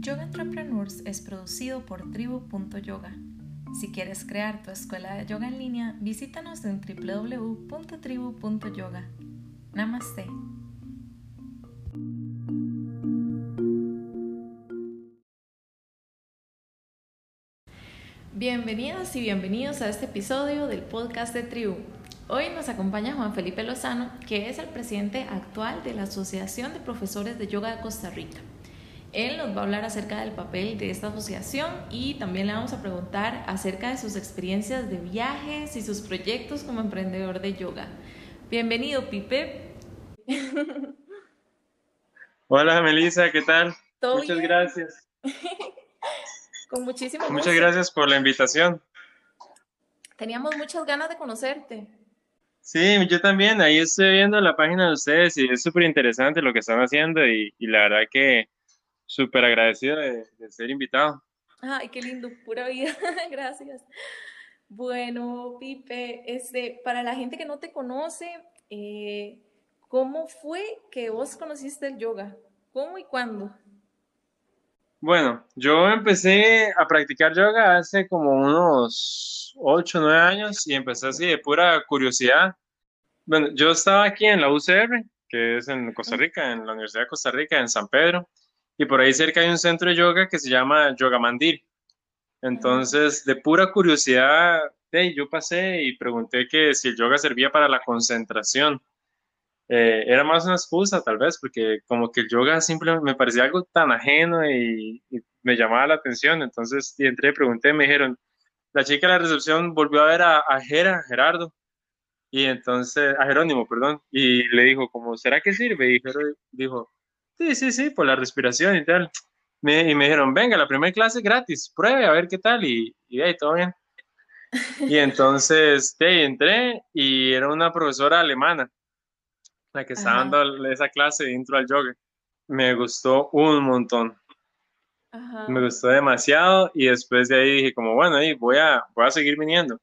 Yoga Entrepreneurs es producido por tribu.yoga. Si quieres crear tu escuela de yoga en línea, visítanos en www.tribu.yoga. Namaste. Bienvenidos y bienvenidos a este episodio del podcast de Tribu. Hoy nos acompaña Juan Felipe Lozano, que es el presidente actual de la Asociación de Profesores de Yoga de Costa Rica. Él nos va a hablar acerca del papel de esta asociación y también le vamos a preguntar acerca de sus experiencias de viajes y sus proyectos como emprendedor de yoga. Bienvenido, Pipe. Hola, Melissa, ¿qué tal? Muchas gracias. Con muchísimo gusto. Muchas gracias por la invitación. Teníamos muchas ganas de conocerte. Sí, yo también. Ahí estoy viendo la página de ustedes y es súper interesante lo que están haciendo y, y la verdad que súper agradecido de, ser invitado. Ay, qué lindo, pura vida. Gracias. Bueno, Pipe, este, para la gente que no te conoce, eh, ¿cómo fue que vos conociste el yoga? ¿Cómo y cuándo? Bueno, yo empecé a practicar yoga hace como unos 8 o 9 años y empecé así de pura curiosidad. Bueno, yo estaba aquí en la UCR, que es en Costa Rica, en la Universidad de Costa Rica, en San Pedro, y por ahí cerca hay un centro de yoga que se llama Yoga Mandir. Entonces, de pura curiosidad, yo pasé y pregunté que si el yoga servía para la concentración. Eh, era más una excusa, tal vez, porque como que el yoga simplemente me parecía algo tan ajeno y, me llamaba la atención. Entonces, y entré y pregunté, me dijeron, la chica de la recepción volvió a ver a, a Gerardo, y entonces, a Jerónimo, perdón, y le dijo, como, ¿será que sirve? Y dijo, Sí, sí, sí, por la respiración y tal. Me, y me dijeron, venga, la primera clase gratis, pruebe a ver qué tal y, y ahí todo bien. Y entonces sí, entré y era una profesora alemana la que estaba dando esa clase dentro del yoga. Me gustó un montón. Me gustó demasiado y después de ahí dije como, bueno, ahí voy a, voy a seguir viniendo.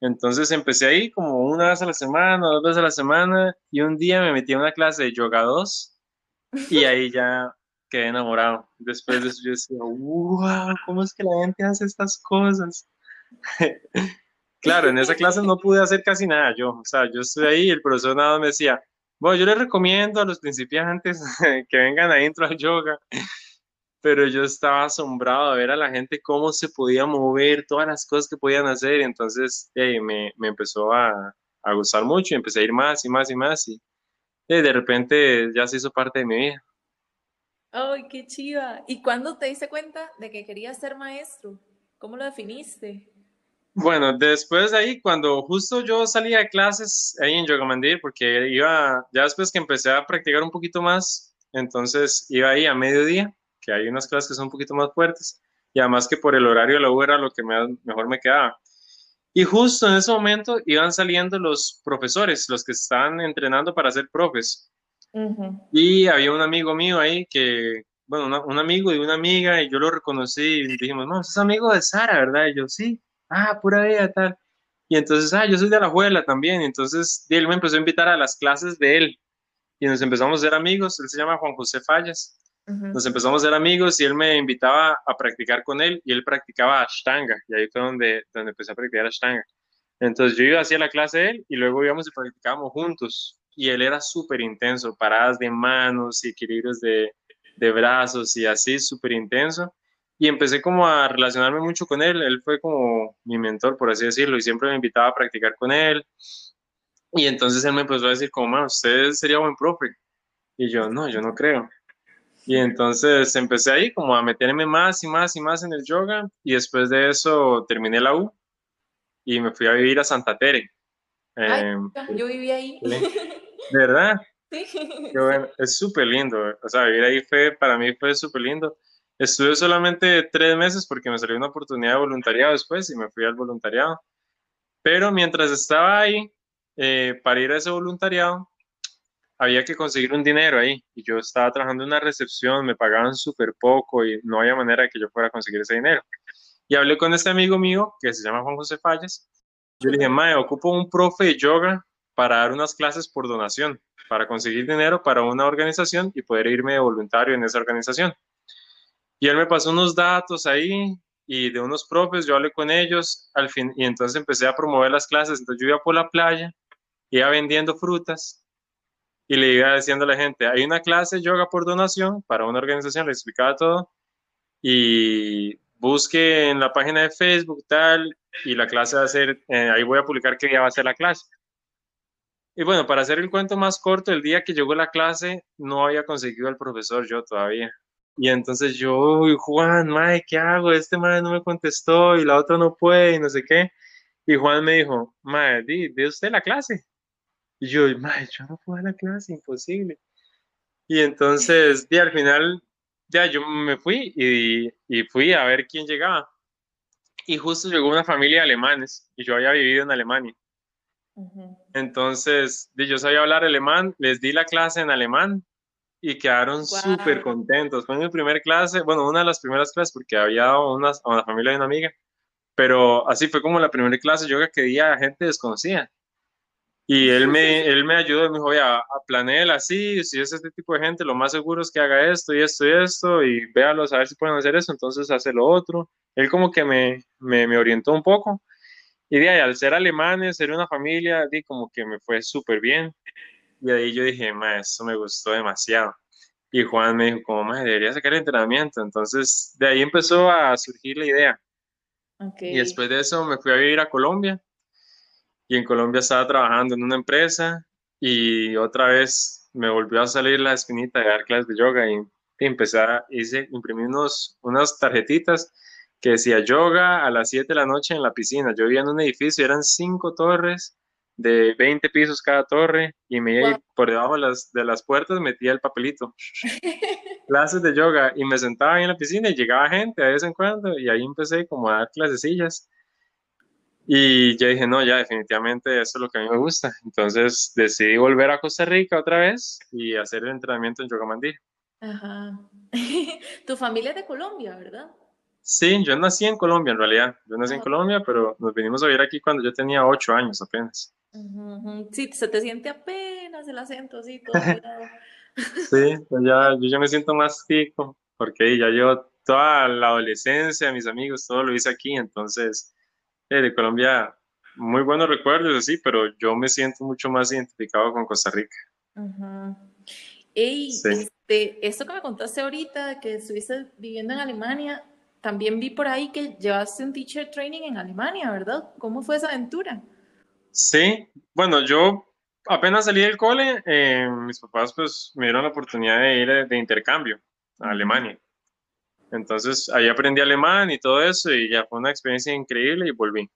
Entonces empecé ahí como una vez a la semana, dos veces a la semana y un día me metí a una clase de yoga 2 y ahí ya quedé enamorado. Después de eso yo decía, wow, ¿cómo es que la gente hace estas cosas? claro, en esa clase no pude hacer casi nada yo. O sea, yo estuve ahí y el profesor nada me decía, bueno, yo les recomiendo a los principiantes que vengan adentro al yoga. Pero yo estaba asombrado de ver a la gente cómo se podía mover, todas las cosas que podían hacer. Y entonces me, me, empezó a, a gustar mucho y empecé a ir más y más y más. Y, y de repente ya se hizo parte de mi vida. ¡Ay, qué chiva! ¿Y cuándo te diste cuenta de que querías ser maestro? ¿Cómo lo definiste? Bueno, después de ahí, cuando justo yo salía de clases ahí en Yogamandir, porque iba, ya después que empecé a practicar un poquito más, entonces iba ahí a mediodía, que hay unas clases que son un poquito más fuertes, y además que por el horario de la U era lo que mejor me quedaba. Y justo en ese momento iban saliendo los profesores, los que estaban entrenando para ser profes. Y había un amigo mío ahí que, bueno, un amigo y una amiga, y yo lo reconocí y dijimos, no, es amigo de Sara, ¿verdad? Y yo, sí, ah, pura vida, tal. Y entonces, ah, yo soy de la abuela también. Y entonces él me empezó a invitar a las clases de él. Y nos empezamos a ser amigos. Él se llama Juan José Fallas. Nos empezamos a ser amigos y él me invitaba a practicar con él y él practicaba Ashtanga y ahí fue donde, donde empecé a practicar Ashtanga. Entonces yo iba hacia la clase de él y luego íbamos y practicábamos juntos y él era súper intenso, paradas de manos y equilibrios de, de brazos y así, súper intenso. Y empecé como a relacionarme mucho con él, él fue como mi mentor, por así decirlo, y siempre me invitaba a practicar con él. Y entonces él me empezó a decir como, usted sería buen profe. Y yo, no, yo no creo. Y entonces empecé ahí como a meterme más y más y más en el yoga y después de eso terminé la U y me fui a vivir a Santa Tere. Em, yo viví ahí. ¿De verdad? Sí. es súper lindo. O sea, vivir ahí fue, para mí fue súper lindo. Estuve solamente tres meses porque me salió una oportunidad de voluntariado después y me fui al voluntariado. Pero mientras estaba ahí, eh, para ir a ese voluntariado, había que conseguir un dinero ahí y yo estaba trabajando en una recepción, me pagaban súper poco y no había manera de que yo fuera a conseguir ese dinero. Y hablé con este amigo mío que se llama Juan José Fallas. Yo le dije, Mae, ocupo un profe de yoga para dar unas clases por donación. para conseguir dinero para una organización y poder irme de voluntario en esa organización. Y él me pasó unos datos ahí y de unos profes, yo hablé con ellos al fin, y entonces empecé a promover las clases. Entonces yo iba por la playa, iba vendiendo frutas y le iba diciendo a la gente, hay una clase de yoga por donación para una organización, le explicaba todo y busque en la página de Facebook tal y la clase va a ser, eh, ahí voy a publicar qué día va a ser la clase. Y bueno, para hacer el cuento más corto, el día que llegó la clase no había conseguido al profesor yo todavía. Y entonces yo, Juan, mae, ¿qué hago? Este mae no me contestó y la otra no puede y no sé qué. Y Juan me dijo, mae, di, de usted la clase. Y yo, mae, yo no puedo a la clase, imposible. Y entonces, di, al final, ya yo me fui y, y fui a ver quién llegaba. Y justo llegó una familia de alemanes y yo había vivido en Alemania. Entonces, yo sabía hablar alemán, les di la clase en alemán y quedaron súper contentos. Fue mi primera clase, bueno, una de las primeras clases porque había una, una familia de una amiga, pero así fue como la primera clase yoga que di a gente desconocida. Y él me, él me ayudó, me dijo, oye, a, planear así, si es este tipo de gente, lo más seguro es que haga esto y esto y esto, y véalos a ver si pueden hacer eso, entonces hace lo otro. Él como que me, me, me orientó un poco. Y de ahí, al ser alemanes, ser una familia, di como que me fue súper bien. Y ahí yo dije, ma, eso me gustó demasiado. Y Juan me dijo, como, ma, debería sacar el entrenamiento. Entonces, de ahí empezó a surgir la idea. Y después de eso me fui a vivir a Colombia. Y en Colombia estaba trabajando en una empresa y otra vez me volvió a salir la espinita de dar clases de yoga y, empecé a, hice, imprimí unos, unas tarjetitas que decía yoga a las 7 de la noche en la piscina. Yo vivía en un edificio, eran cinco torres de 20 pisos cada torre y me iba por debajo de las, de las puertas metía el papelito. clases de yoga y me sentaba ahí en la piscina y llegaba gente de vez en cuando y ahí empecé como a dar clasecillas. Y ya dije, no, ya definitivamente eso es lo que a mí me gusta. Entonces decidí volver a Costa Rica otra vez y hacer el entrenamiento en Yoga Mandí. Ajá. tu familia es de Colombia, ¿verdad? Sí, yo nací en Colombia en realidad. Yo nací en Colombia, pero nos vinimos a vivir aquí cuando yo tenía ocho años apenas. Sí, se te siente apenas el acento así, todo. sí, pues ya, yo ya me siento más tico, porque ya yo toda la adolescencia, mis amigos, todo lo hice aquí, entonces eh, de Colombia, muy buenos recuerdos, sí, pero yo me siento mucho más identificado con Costa Rica. Ey, este, esto que me contaste ahorita, que estuviste viviendo en Alemania, también vi por ahí que llevaste un teacher training en Alemania, ¿verdad? ¿Cómo fue esa aventura? Sí, bueno, yo apenas salí del cole, eh, mis papás pues me dieron la oportunidad de ir de, intercambio a Alemania. Entonces ahí aprendí alemán y todo eso y ya fue una experiencia increíble y volví.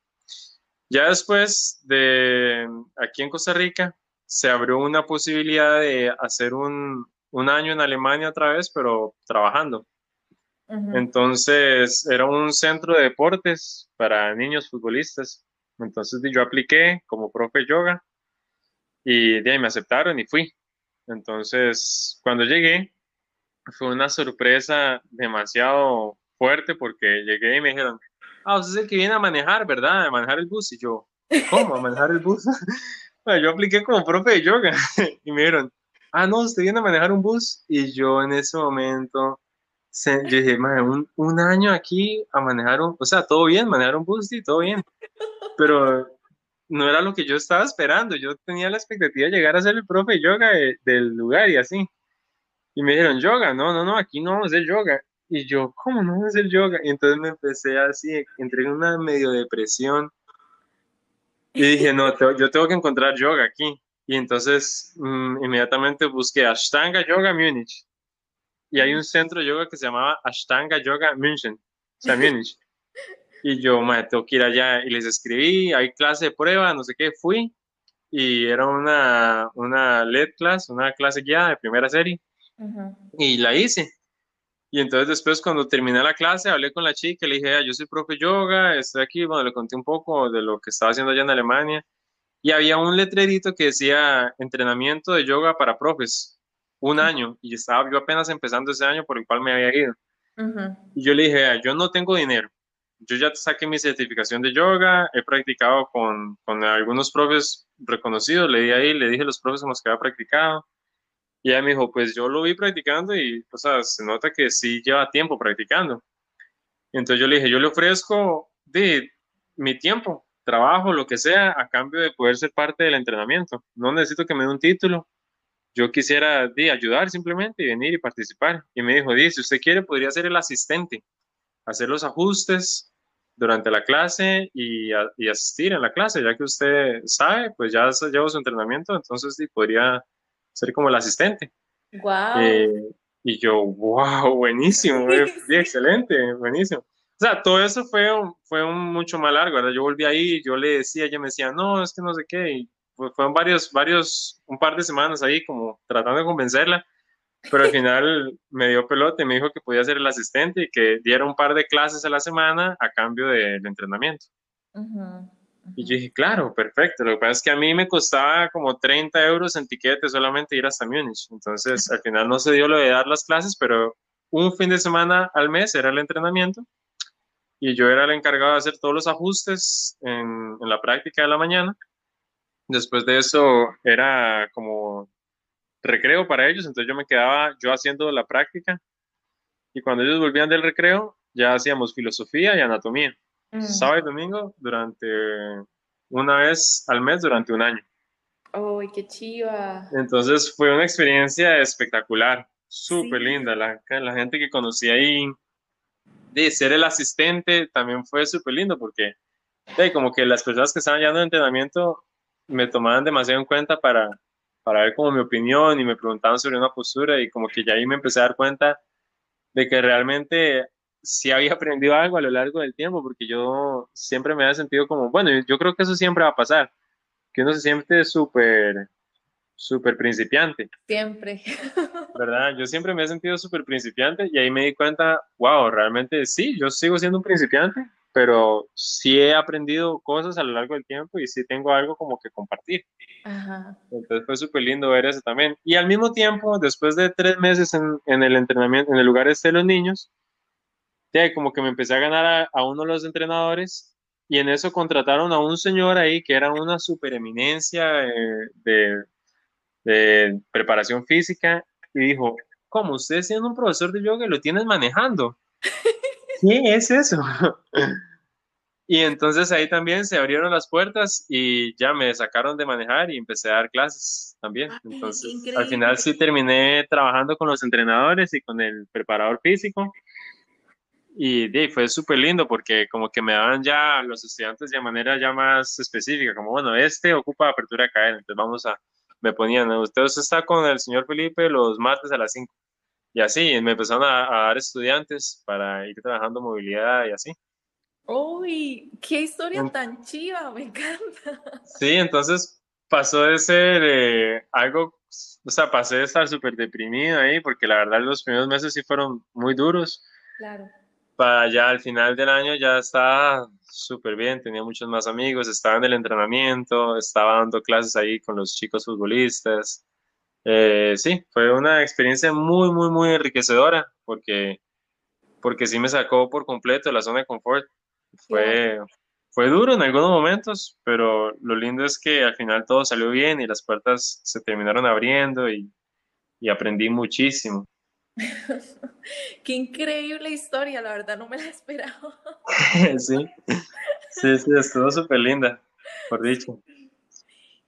Ya después de aquí en Costa Rica se abrió una posibilidad de hacer un, un año en Alemania otra vez, pero trabajando. Entonces era un centro de deportes para niños futbolistas. Entonces yo apliqué como profe yoga y de ahí me aceptaron y fui. Entonces cuando llegué fue una sorpresa demasiado fuerte porque llegué y me dijeron, ah, usted es el que viene a manejar, ¿verdad? A manejar el bus. Y yo, ¿cómo? ¿A manejar el bus? bueno, yo apliqué como profe de yoga y me dijeron, ah, no, usted viene a manejar un bus. Y yo en ese momento yo dije, un, un, año aquí a manejar un, o sea, todo bien, manejar un bus, y todo bien, pero no era lo que yo estaba esperando, yo tenía la expectativa de llegar a ser el profe de yoga del lugar y así, y me dijeron, yoga, no, no, no, aquí no vamos a hacer yoga, y yo, ¿cómo no vamos a hacer yoga? Y entonces me empecé así, entré en una medio depresión, y dije, no, yo tengo que encontrar yoga aquí, y entonces mm, inmediatamente busqué Ashtanga Yoga Munich, y hay un centro de yoga que se llamaba Ashtanga Yoga München, o sea, Múnich. Y yo, me tengo que ir allá y les escribí, hay clase de prueba, no sé qué, fui. Y era una, una LED class, una clase guiada de primera serie y la hice. Y entonces después cuando terminé la clase hablé con la chica, le dije, ah, yo soy profe yoga, estoy aquí, bueno, le conté un poco de lo que estaba haciendo allá en Alemania. Y había un letrerito que decía entrenamiento de yoga para profes un año y estaba yo apenas empezando ese año por el cual me había ido. Y yo le dije, yo no tengo dinero, yo ya saqué mi certificación de yoga, he practicado con, con algunos profes reconocidos, le di ahí, le dije a los profes con los que había practicado, y ella me dijo, pues yo lo vi practicando y, o sea, se nota que sí lleva tiempo practicando. Entonces yo le dije, yo le ofrezco de mi tiempo, trabajo, lo que sea, a cambio de poder ser parte del entrenamiento. No necesito que me dé un título. Yo quisiera de, ayudar simplemente y venir y participar. Y me dijo, di, si usted quiere, podría ser el asistente, hacer los ajustes durante la clase y, y asistir en la clase, ya que usted sabe, pues ya llevo su entrenamiento, entonces sí, podría ser como el asistente. Wow. Eh, y yo, wow, buenísimo, excelente, buenísimo. O sea, todo eso fue, fue un mucho más largo, ¿verdad? Yo volví ahí, yo le decía, ella me decía, no, es que no sé qué, y fueron varios, varios, un par de semanas ahí como tratando de convencerla, pero al final me dio pelote, me dijo que podía ser el asistente y que diera un par de clases a la semana a cambio del entrenamiento. Y yo dije, claro, perfecto. Lo que pasa es que a mí me costaba como 30 euros en tiquete solamente ir hasta Múnich. Entonces, al final no se dio lo de dar las clases, pero un fin de semana al mes era el entrenamiento y yo era el encargado de hacer todos los ajustes en, en la práctica de la mañana. Después de eso era como recreo para ellos, entonces yo me quedaba yo haciendo la práctica y cuando ellos volvían del recreo ya hacíamos filosofía y anatomía. Mm. Sábado y domingo durante una vez al mes durante un año. ¡Ay, qué chiva! Entonces fue una experiencia espectacular, súper linda. La, la, gente que conocí ahí, de ser el asistente, también fue súper lindo porque de, como que las personas que estaban llevando entrenamiento me tomaban demasiado en cuenta para, para ver como mi opinión y me preguntaban sobre una postura y como que ya ahí me empecé a dar cuenta de que realmente sí había aprendido algo a lo largo del tiempo, porque yo siempre me había sentido como, bueno, yo creo que eso siempre va a pasar, que uno se siente súper, súper principiante. Siempre. ¿Verdad? Yo siempre me he sentido súper principiante y ahí me di cuenta, wow, realmente sí, yo sigo siendo un principiante, pero sí he aprendido cosas a lo largo del tiempo y sí tengo algo como que compartir. Ajá. Entonces fue súper lindo ver eso también. Y al mismo tiempo, después de tres meses en, en el entrenamiento, en el lugar este de los niños, ya como que me empecé a ganar a, uno de los entrenadores y en eso contrataron a un señor ahí que era una super eminencia eh, de, de, preparación física y dijo, ¿cómo? Usted siendo un profesor de yoga lo tienes manejando. ¿Qué es eso? y entonces ahí también se abrieron las puertas y ya me sacaron de manejar y empecé a dar clases también. Entonces, al final sí terminé trabajando con los entrenadores y con el preparador físico y, fue súper lindo porque como que me daban ya los estudiantes de manera ya más específica, como bueno, este ocupa apertura de cadena, entonces vamos a, me ponían, usted está con el señor Felipe los martes a las 5. Y así, me empezaron a, dar estudiantes para ir trabajando movilidad y así. ¡Uy! ¡Qué historia tan chiva! Me encanta. Sí, entonces pasó de ser eh, algo, o sea, pasé de estar súper deprimido ahí, porque la verdad los primeros meses sí fueron muy duros. Claro para ya al final del año ya estaba súper bien, tenía muchos más amigos, estaba en el entrenamiento, estaba dando clases ahí con los chicos futbolistas. Eh, sí, fue una experiencia muy, muy, muy enriquecedora porque, porque sí me sacó por completo de la zona de confort. Fue, fue duro en algunos momentos, pero lo lindo es que al final todo salió bien y las puertas se terminaron abriendo y, y aprendí muchísimo. Qué increíble historia, la verdad no me la esperaba. sí, sí, sí, estuvo súper linda, por dicho.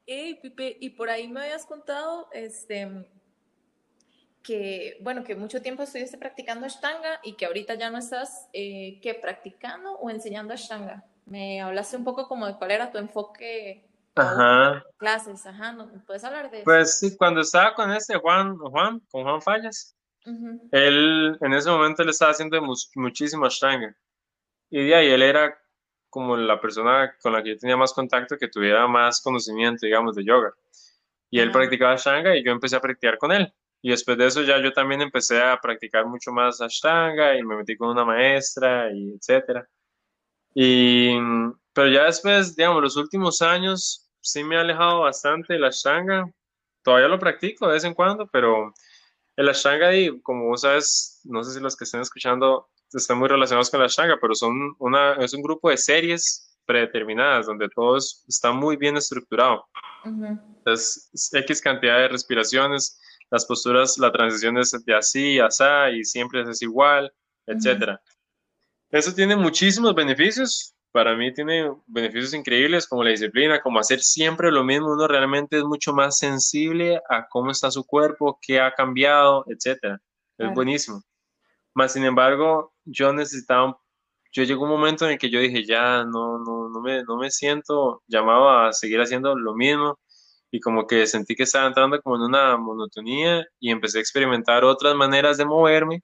Hey, Pipe, y por ahí me habías contado este, que, bueno, que mucho tiempo estuviste practicando Ashtanga y que ahorita ya no estás, eh, ¿qué? ¿Practicando o enseñando Ashtanga? Me hablaste un poco como de cuál era tu enfoque Ajá. Clases, ajá, ¿no? ¿puedes hablar de eso? Pues sí, cuando estaba con este Juan, Juan, con Juan Fallas, él en ese momento le estaba haciendo muchísimo Ashtanga. Y de ahí él era como la persona con la que yo tenía más contacto, que tuviera más conocimiento, digamos, de yoga. Y él practicaba Ashtanga y yo empecé a practicar con él. Y después de eso ya yo también empecé a practicar mucho más Ashtanga y me metí con una maestra y etcétera. Y, pero ya después, digamos, los últimos años sí me he alejado bastante de la Ashtanga. Todavía lo practico de vez en cuando, pero el Ashtanga, como vos sabes, no sé si los que estén escuchando están muy relacionados con la Ashtanga, pero son una, es un grupo de series predeterminadas donde todo está muy bien estructurado. Entonces, X cantidad de respiraciones, las posturas, la transición es de así, asá, y siempre es igual, etcétera. Eso tiene muchísimos beneficios. Para mí tiene beneficios increíbles como la disciplina, como hacer siempre lo mismo. Uno realmente es mucho más sensible a cómo está su cuerpo, qué ha cambiado, etcétera. Es buenísimo. Más sin embargo, yo necesitaba, yo llegó un momento en el que yo dije, ya no, no, no, me, no me siento llamado a seguir haciendo lo mismo y como que sentí que estaba entrando como en una monotonía y empecé a experimentar otras maneras de moverme,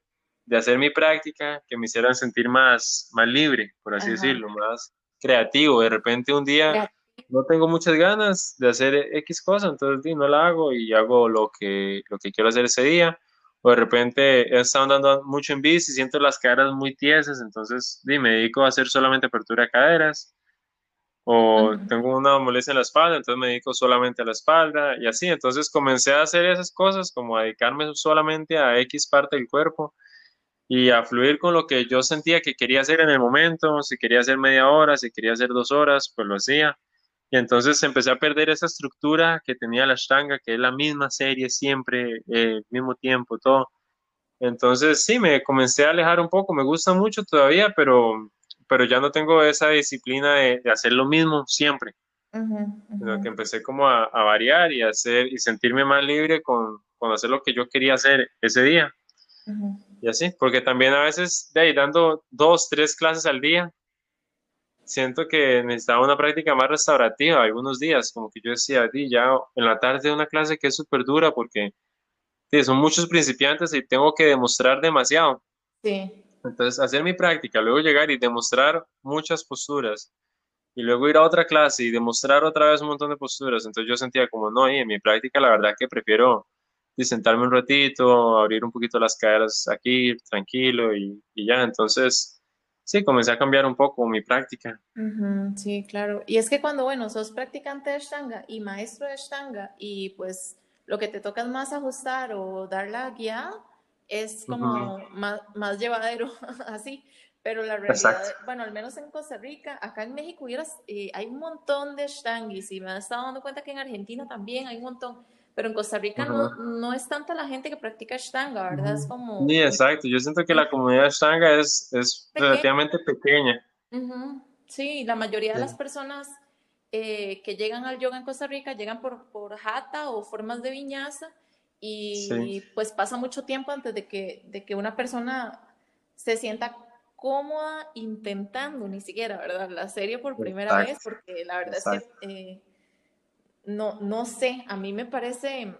de hacer mi práctica que me hicieran sentir más, más libre, por así decirlo, más creativo. De repente un día no tengo muchas ganas de hacer X cosa, entonces no la hago y hago lo que, lo que quiero hacer ese día. O de repente he estado andando mucho en bici, siento las caderas muy tiesas, entonces di, me dedico a hacer solamente apertura de caderas, o tengo una molestia en la espalda, entonces me dedico solamente a la espalda, y así, entonces comencé a hacer esas cosas, como a dedicarme solamente a X parte del cuerpo, y a fluir con lo que yo sentía que quería hacer en el momento, si quería hacer media hora, si quería hacer dos horas, pues lo hacía. Y entonces empecé a perder esa estructura que tenía la Ashtanga, que es la misma serie siempre, el eh, mismo tiempo, todo. Entonces sí, me comencé a alejar un poco, me gusta mucho todavía, pero, pero ya no tengo esa disciplina de, hacer lo mismo siempre. Sino que empecé como a, variar y hacer y sentirme más libre con, con, hacer lo que yo quería hacer ese día. Y así, porque también a veces de ahí dando dos, tres clases al día, siento que necesitaba una práctica más restaurativa algunos días, como que yo decía, di, ya en la tarde una clase que es súper dura porque son muchos principiantes y tengo que demostrar demasiado. Sí. Entonces, hacer mi práctica, luego llegar y demostrar muchas posturas y luego ir a otra clase y demostrar otra vez un montón de posturas. Entonces yo sentía como, no, y en mi práctica la verdad que prefiero sentarme un ratito, abrir un poquito las caderas aquí, tranquilo y, y ya. Entonces, sí, comencé a cambiar un poco mi práctica. sí, claro. Y es que cuando, bueno, sos practicante de Ashtanga y maestro de Ashtanga y pues lo que te toca es más ajustar o dar la guía, es como más, más, llevadero, así. Pero la realidad, bueno, al menos en Costa Rica, acá en México eh, hay un montón de Ashtangis y me he estado dando cuenta que en Argentina también hay un montón pero en Costa Rica no, no, es tanta la gente que practica Ashtanga, ¿verdad? Es como... Sí, exacto. Yo siento que la comunidad Ashtanga es, es relativamente pequeña. Sí, la mayoría de las personas eh, que llegan al yoga en Costa Rica llegan por, por jata o formas de viñaza y pues pasa mucho tiempo antes de que, de que una persona se sienta cómoda intentando ni siquiera, ¿verdad? La serie por primera vez, porque la verdad es que eh, no, no sé, a mí me parece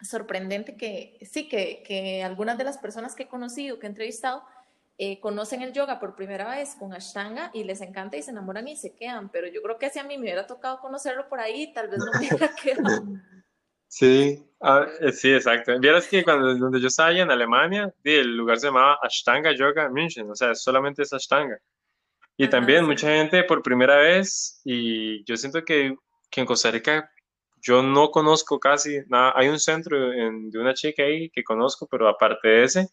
sorprendente que sí, que, que algunas de las personas que he conocido, que he entrevistado, eh, conocen el yoga por primera vez con Ashtanga y les encanta y se enamoran y se quedan, pero yo creo que si a mí me hubiera tocado conocerlo por ahí, tal vez no me hubiera quedado. Sí, ah, eh, sí, exacto. Vieras que cuando donde yo estaba allá en Alemania, el lugar se llamaba Ashtanga Yoga München, o sea, solamente es Ashtanga. Y también mucha gente por primera vez, y yo siento que que en Costa Rica yo no conozco casi nada. Hay un centro de una chica ahí que conozco, pero aparte de ese,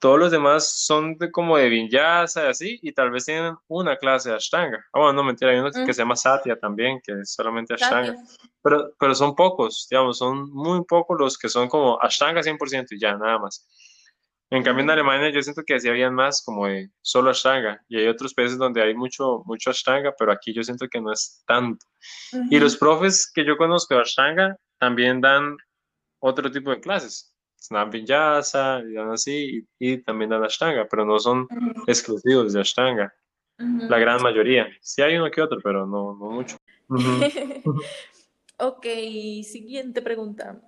todos los demás son de, como de vinyasa y así, y tal vez tienen una clase de Ashtanga. Ah, bueno, no mentira, hay uno que se llama Satya también, que es solamente Ashtanga. Pero, pero son pocos, digamos, son muy pocos los que son como Ashtanga 100% y ya, nada más. En cambio, en Alemania yo siento que así habían más como de solo Ashtanga y hay otros países donde hay mucho, mucho Ashtanga, pero aquí yo siento que no es tanto. Y los profes que yo conozco de Ashtanga también dan otro tipo de clases. Dan Vinyasa y dan así y, también dan Ashtanga, pero no son exclusivos de Ashtanga. La gran mayoría. Sí hay uno que otro, pero no, no mucho. ok, siguiente pregunta.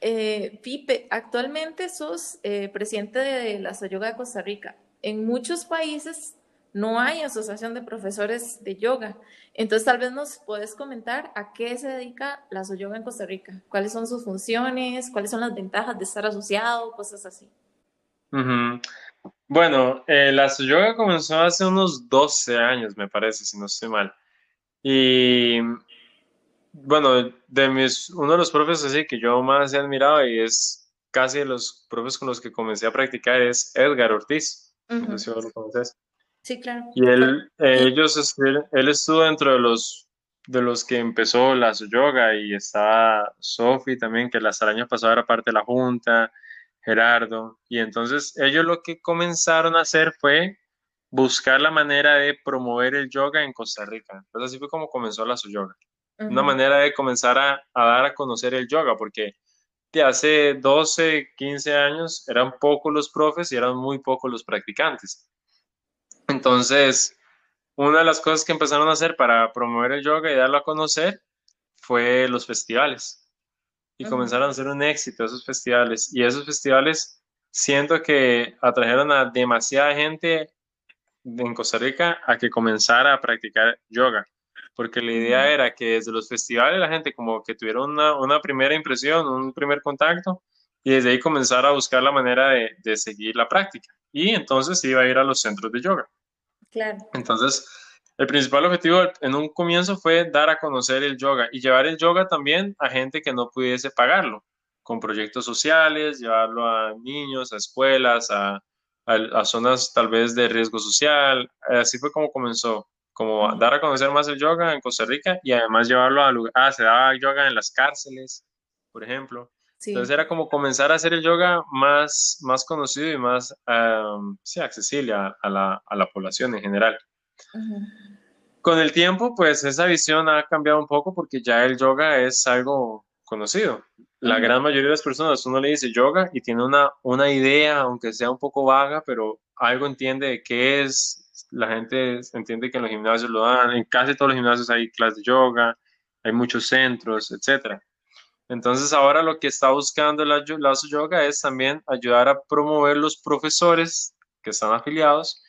Eh, Pipe, actualmente sos eh, presidente de la Yoga de Costa Rica. En muchos países no hay asociación de profesores de yoga. Entonces, tal vez nos puedes comentar a qué se dedica la Yoga en Costa Rica, cuáles son sus funciones, cuáles son las ventajas de estar asociado, cosas así. Bueno, eh, la Yoga comenzó hace unos 12 años, me parece, si no estoy mal. Y bueno, de mis, uno de los profes así que yo más he admirado y es casi de los profes con los que comencé a practicar es Edgar Ortiz. no sé si lo conoces. Sí, claro. Y él, eh, ellos, él estuvo dentro de los, de los que empezó la yoga y estaba Sofi también, que hasta el año pasado era parte de la junta, Gerardo. Y entonces ellos lo que comenzaron a hacer fue buscar la manera de promover el yoga en Costa Rica. Entonces así fue como comenzó la su Una manera de comenzar a, a, dar a conocer el yoga, porque de hace 12, 15 años eran pocos los profes y eran muy pocos los practicantes. Entonces, una de las cosas que empezaron a hacer para promover el yoga y darlo a conocer fue los festivales. Y comenzaron a ser un éxito esos festivales. Y esos festivales siento que atrajeron a demasiada gente en Costa Rica a que comenzara a practicar yoga. Porque la idea era que desde los festivales la gente como que tuviera una, una primera impresión, un primer contacto, y desde ahí comenzara a buscar la manera de, de seguir la práctica. Y entonces iba a ir a los centros de yoga. Claro. Entonces, el principal objetivo en un comienzo fue dar a conocer el yoga y llevar el yoga también a gente que no pudiese pagarlo, con proyectos sociales, llevarlo a niños, a escuelas, a, a, zonas tal vez de riesgo social. Así fue como comenzó, como dar a conocer más el yoga en Costa Rica y además llevarlo a lugares, ah, se daba yoga en las cárceles, por ejemplo. Entonces era como comenzar a hacer el yoga más, más conocido y más sí, accesible a, la, a, la, población en general. Con el tiempo, pues esa visión ha cambiado un poco porque ya el yoga es algo conocido. La gran mayoría de las personas, uno le dice yoga y tiene una, una idea, aunque sea un poco vaga, pero algo entiende de qué es. La gente entiende que en los gimnasios lo dan, en casi todos los gimnasios hay clases de yoga, hay muchos centros, etcétera. Entonces ahora lo que está buscando la, la Yoga es también ayudar a promover los profesores que están afiliados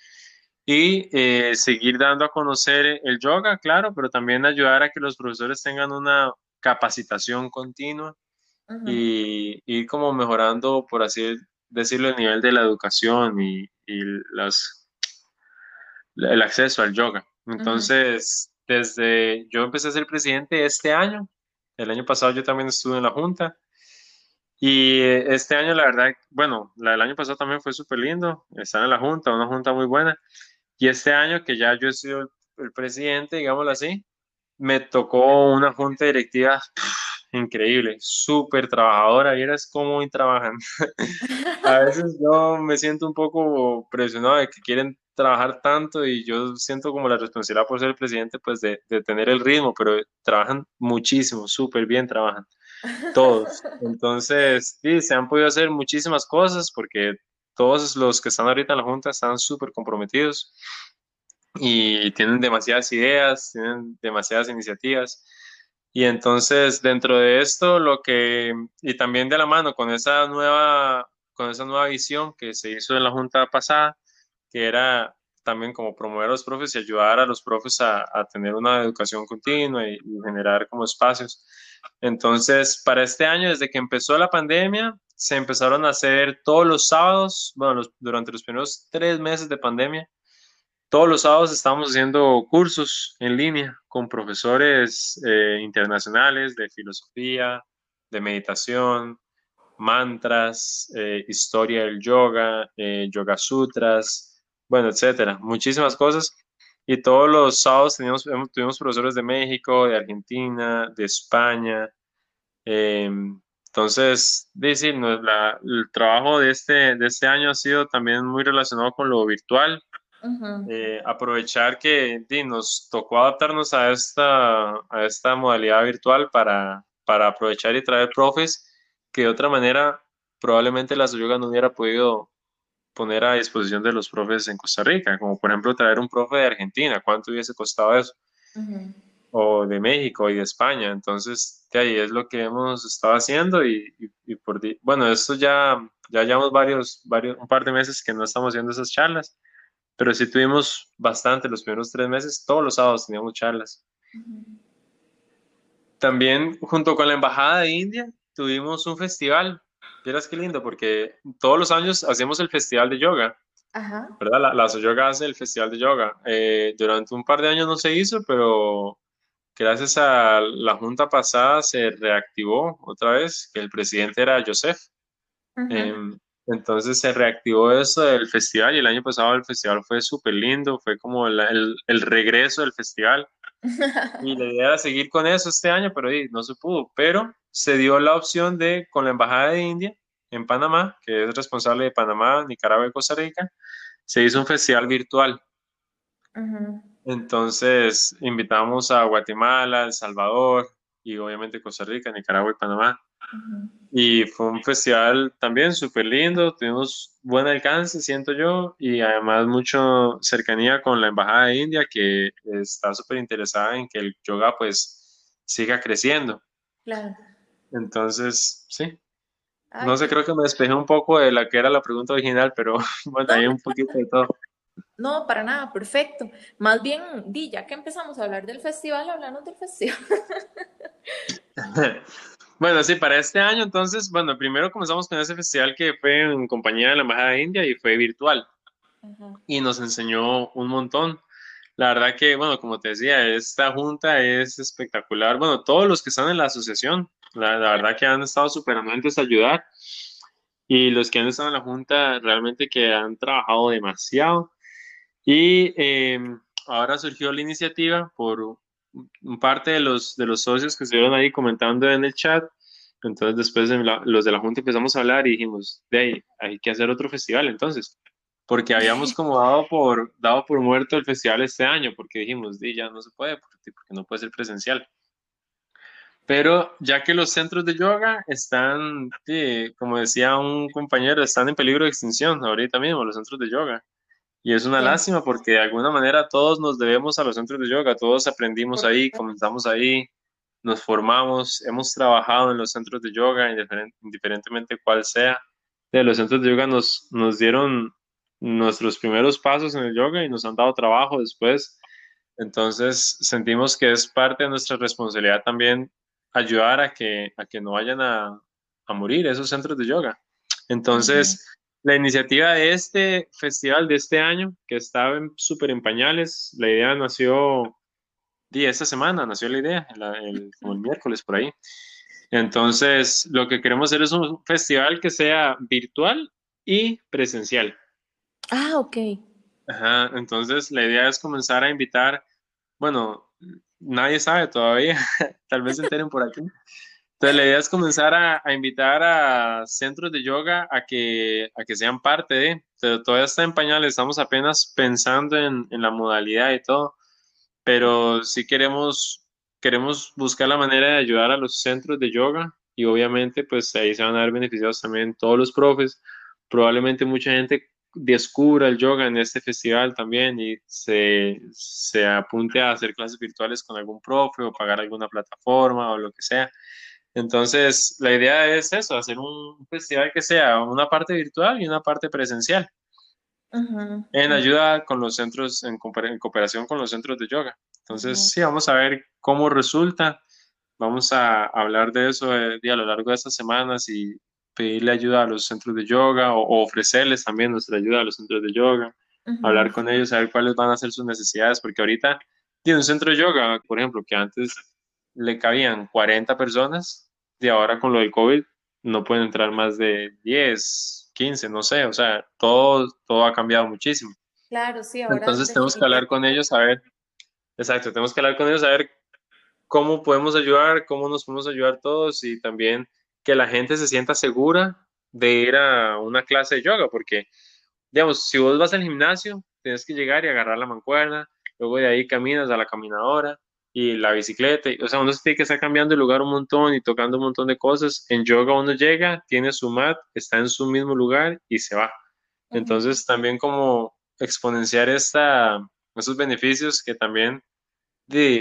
y eh, seguir dando a conocer el yoga, claro, pero también ayudar a que los profesores tengan una capacitación continua y ir como mejorando, por así decirlo, el nivel de la educación y, las, el acceso al yoga. Entonces, desde yo empecé a ser presidente este año, el año pasado yo también estuve en la junta. Y este año, la verdad, bueno, la del año pasado también fue súper lindo. Estar en la junta, una junta muy buena. Y este año, que ya yo he sido el, presidente, digámoslo así, me tocó una junta directiva increíble, súper trabajadora. Y eres cómo trabajan. a veces yo me siento un poco presionado de que quieren trabajar tanto y yo siento como la responsabilidad por ser el presidente, pues de, de tener el ritmo, pero trabajan muchísimo, súper bien trabajan, todos. Entonces, sí, se han podido hacer muchísimas cosas porque todos los que están ahorita en la Junta están súper comprometidos y tienen demasiadas ideas, tienen demasiadas iniciativas. Y entonces, dentro de esto, lo que, y también de la mano con esa nueva, con esa nueva visión que se hizo en la Junta pasada, que era también como promover a los profes y ayudar a los profes a, tener una educación continua y, generar como espacios. Entonces, para este año, desde que empezó la pandemia, se empezaron a hacer todos los sábados, bueno, durante los primeros tres meses de pandemia, todos los sábados estábamos haciendo cursos en línea con profesores eh, internacionales de filosofía, de meditación, mantras, eh, historia del yoga, eh, yoga sutras, bueno, etcétera, muchísimas cosas. Y todos los sábados teníamos, tuvimos profesores de México, de Argentina, de España. Em, entonces, decir, el trabajo de este, de este año ha sido también muy relacionado con lo virtual. Eh, aprovechar que nos tocó adaptarnos a esta, a esta modalidad virtual para, para aprovechar y traer profes que de otra manera probablemente la yoga no hubiera podido poner a disposición de los profes en Costa Rica, como por ejemplo traer un profe de Argentina, ¿cuánto hubiese costado eso? O de México y de España, entonces de ahí es lo que hemos estado haciendo y, por, bueno, esto ya, ya llevamos varios, varios, un par de meses que no estamos haciendo esas charlas, pero sí tuvimos bastante los primeros tres meses, todos los sábados teníamos charlas. También junto con la Embajada de India tuvimos un festival Vieras qué lindo, porque todos los años hacemos el festival de yoga. Ajá. ¿Verdad? La, la yoga hace el festival de yoga. Eh, durante un par de años no se hizo, pero gracias a la junta pasada se reactivó otra vez, que el presidente era Joseph. Em, Entonces se reactivó eso del festival y el año pasado el festival fue súper lindo, fue como el, el, regreso del festival. Y la idea era seguir con eso este año, pero no se pudo. Pero se dio la opción de, con la Embajada de India en Panamá, que es responsable de Panamá, Nicaragua y Costa Rica, se hizo un festival virtual. Entonces invitamos a Guatemala, El Salvador y obviamente Costa Rica, Nicaragua y Panamá. Y fue un festival también súper lindo, tuvimos buen alcance, siento yo, y además mucha cercanía con la Embajada de India, que está súper interesada en que el yoga pues siga creciendo. Claro. Entonces, sí. no sé, creo que me despejé un poco de la que era la pregunta original, pero bueno, hay un poquito de todo. No, para nada, perfecto. Más bien, di, ya que empezamos a hablar del festival, hablamos del festival. bueno, sí, para este año, entonces, bueno, primero comenzamos con ese festival que fue en compañía de la Embajada de India y fue virtual. Y nos enseñó un montón. La verdad que, bueno, como te decía, esta junta es espectacular. Bueno, todos los que están en la asociación, la, verdad que han estado súper anuentes a ayudar. Y los que han estado en la junta realmente que han trabajado demasiado. Y em, ahora surgió la iniciativa por parte de los, de los socios que estuvieron ahí comentando en el chat. Entonces después los de la junta empezamos a hablar y dijimos, de ahí, hay que hacer otro festival entonces porque habíamos como dado por, dado por muerto el festival este año, porque dijimos, di, ya no se puede, porque, no puede ser presencial. Pero ya que los centros de yoga están, como decía un compañero, están en peligro de extinción ahorita mismo, los centros de yoga. Y es una lástima porque de alguna manera todos nos debemos a los centros de yoga, todos aprendimos ahí, comenzamos ahí, nos formamos, hemos trabajado en los centros de yoga, indiferentemente cuál sea. De los centros de yoga nos, nos dieron nuestros primeros pasos en el yoga y nos han dado trabajo después. Entonces sentimos que es parte de nuestra responsabilidad también ayudar a que, a que no vayan a, a morir esos centros de yoga. Entonces, la iniciativa de este festival de este año, que estaba súper en pañales, la idea nació, y esta semana nació la idea, el, como el miércoles por ahí. Entonces, lo que queremos hacer es un festival que sea virtual y presencial. Ah, ok. Ajá, entonces la idea es comenzar a invitar, bueno, nadie sabe todavía, tal vez se enteren por aquí. Entonces la idea es comenzar a, invitar a centros de yoga a que, a que sean parte de, todavía está en pañales, estamos apenas pensando en, en la modalidad y todo, pero sí queremos, queremos buscar la manera de ayudar a los centros de yoga y obviamente pues ahí se van a ver beneficiados también todos los profes, probablemente mucha gente descubra el yoga en este festival también y se, se, apunte a hacer clases virtuales con algún profe o pagar alguna plataforma o lo que sea. Entonces, la idea es eso, hacer un festival que sea una parte virtual y una parte presencial. En ayuda con los centros, en, cooperación con los centros de yoga. Entonces, sí, vamos a ver cómo resulta. Vamos a hablar de eso eh, a lo largo de estas semanas y pedirle ayuda a los centros de yoga o, ofrecerles también nuestra ayuda a los centros de yoga, hablar con ellos, saber cuáles van a ser sus necesidades, porque ahorita tiene un centro de yoga, por ejemplo, que antes le cabían 40 personas y ahora con lo del COVID no pueden entrar más de 10, 15, no sé, o sea, todo, todo ha cambiado muchísimo. Claro, sí, ahora. Entonces tenemos que hablar con ellos, a ver, exacto, tenemos que hablar con ellos, a ver cómo podemos ayudar, cómo nos podemos ayudar todos y también que la gente se sienta segura de ir a una clase de yoga, porque, digamos, si vos vas al gimnasio, tienes que llegar y agarrar la mancuerna, luego de ahí caminas a la caminadora y la bicicleta, o sea, uno se tiene que estar cambiando de lugar un montón y tocando un montón de cosas. En yoga uno llega, tiene su mat, está en su mismo lugar y se va. Entonces, también como exponenciar esta, esos beneficios que también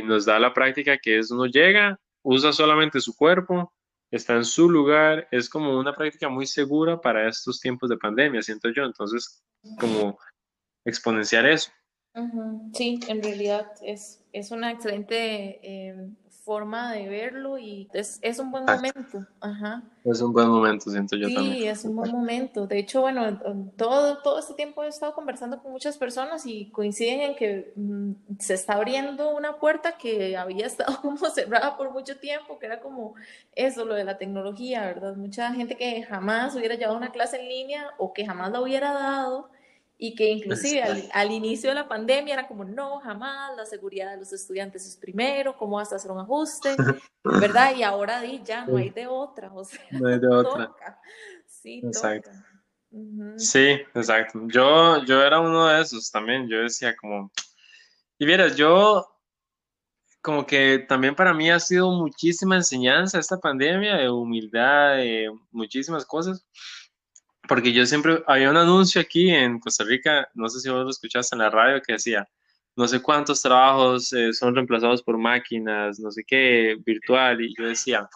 nos da la práctica, que es uno llega, usa solamente su cuerpo, está en su lugar, es como una práctica muy segura para estos tiempos de pandemia, siento yo. Entonces, como exponenciar eso. Sí, en realidad es, es una excelente eh, forma de verlo y es, es un buen momento. Ajá. Es un buen momento, siento yo también. Sí, es un buen momento. De hecho, bueno, todo, todo este tiempo he estado conversando con muchas personas y coinciden en que mm, se está abriendo una puerta que había estado como cerrada por mucho tiempo, que era como eso, lo de la tecnología, ¿verdad? Mucha gente que jamás hubiera llevado una clase en línea o que jamás la hubiera dado y que inclusive al, inicio de la pandemia era como, no, jamás, la seguridad de los estudiantes es primero, ¿cómo vas a hacer un ajuste? ¿Verdad? Y ahora di, ya no hay de otra, o sea, no hay de otra. Sí, exacto. Sí, exacto. Yo, yo era uno de esos también, yo decía como, y vieras, yo como que también para mí ha sido muchísima enseñanza esta pandemia de humildad, de muchísimas cosas porque yo siempre, había un anuncio aquí en Costa Rica, no sé si vos lo escuchaste en la radio, que decía, no sé cuántos trabajos eh, son reemplazados por máquinas, no sé qué, virtual, y yo decía,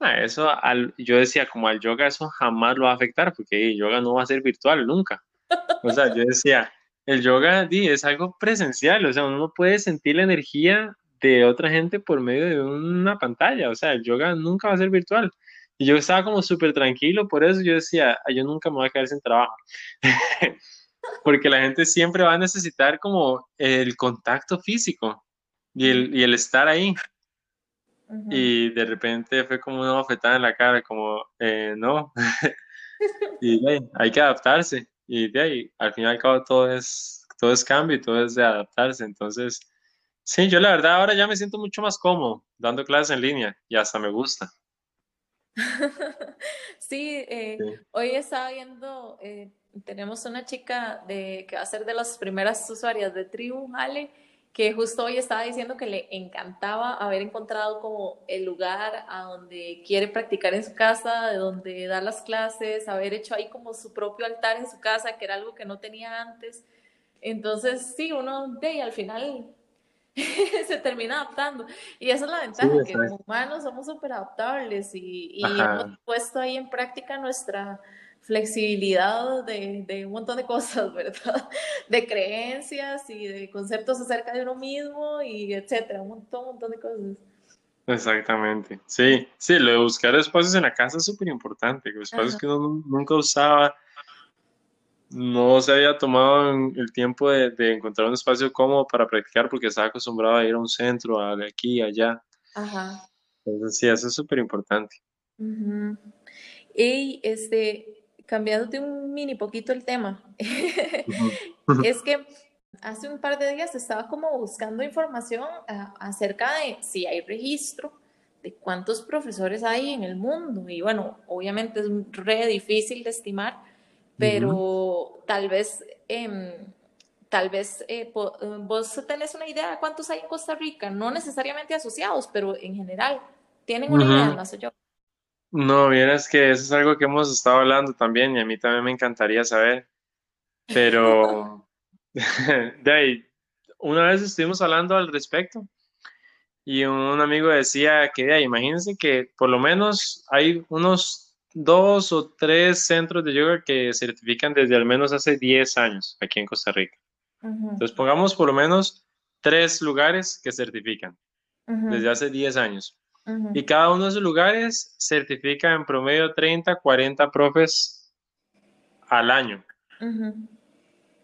ah, eso, al, yo decía, como al yoga eso jamás lo va a afectar, porque el yoga no va a ser virtual nunca. O sea, yo decía, el yoga di, es algo presencial, o sea, uno no puede sentir la energía de otra gente por medio de una pantalla, o sea, el yoga nunca va a ser virtual. Y yo estaba como súper tranquilo, por eso yo decía, yo nunca me voy a quedar sin trabajo. Porque la gente siempre va a necesitar como el contacto físico y el, y el estar ahí. Y de repente fue como una bofetada en la cara, como, eh, no. y hay que adaptarse. Y de ahí, al fin y al cabo, todo es, todo es cambio y todo es de adaptarse. Entonces, sí, yo la verdad ahora ya me siento mucho más cómodo dando clases en línea y hasta me gusta. Eh, sí, hoy estaba viendo, eh, tenemos una chica de, que va a ser de las primeras usuarias de Tribu, Ale, que justo hoy estaba diciendo que le encantaba haber encontrado como el lugar a donde quiere practicar en su casa, de donde dar las clases, haber hecho ahí como su propio altar en su casa, que era algo que no tenía antes. Entonces, sí, uno de al final se termina adaptando. Y esa es la ventaja, que como humanos somos súper adaptables y, hemos puesto ahí en práctica nuestra flexibilidad de, de, un montón de cosas, ¿verdad? De creencias y de conceptos acerca de uno mismo y etcétera, un montón, un montón de cosas. Exactamente, sí, sí, lo de buscar espacios en la casa es súper importante, espacios que uno nunca usaba, no se había tomado el tiempo de, encontrar un espacio cómodo para practicar porque estaba acostumbrado a ir a un centro, a de aquí, allá. Ajá. Entonces, sí, eso es súper importante. Y este, cambiándote un mini poquito el tema, es que hace un par de días estaba como buscando información acerca de si hay registro de cuántos profesores hay en el mundo. Y bueno, obviamente es re difícil de estimar, pero tal vez, em, tal vez eh, vos tenés una idea de cuántos hay en Costa Rica, no necesariamente asociados, pero en general, ¿tienen una idea? No sé yo. No, es que eso es algo que hemos estado hablando también y a mí también me encantaría saber, pero de ahí, una vez estuvimos hablando al respecto y un amigo decía que, de ahí, imagínense que por lo menos hay unos dos o tres centros de yoga que certifican desde al menos hace 10 años aquí en Costa Rica. Entonces pongamos por lo menos tres lugares que certifican desde hace 10 años. Y cada uno de esos lugares certifica en promedio 30, 40 profes al año.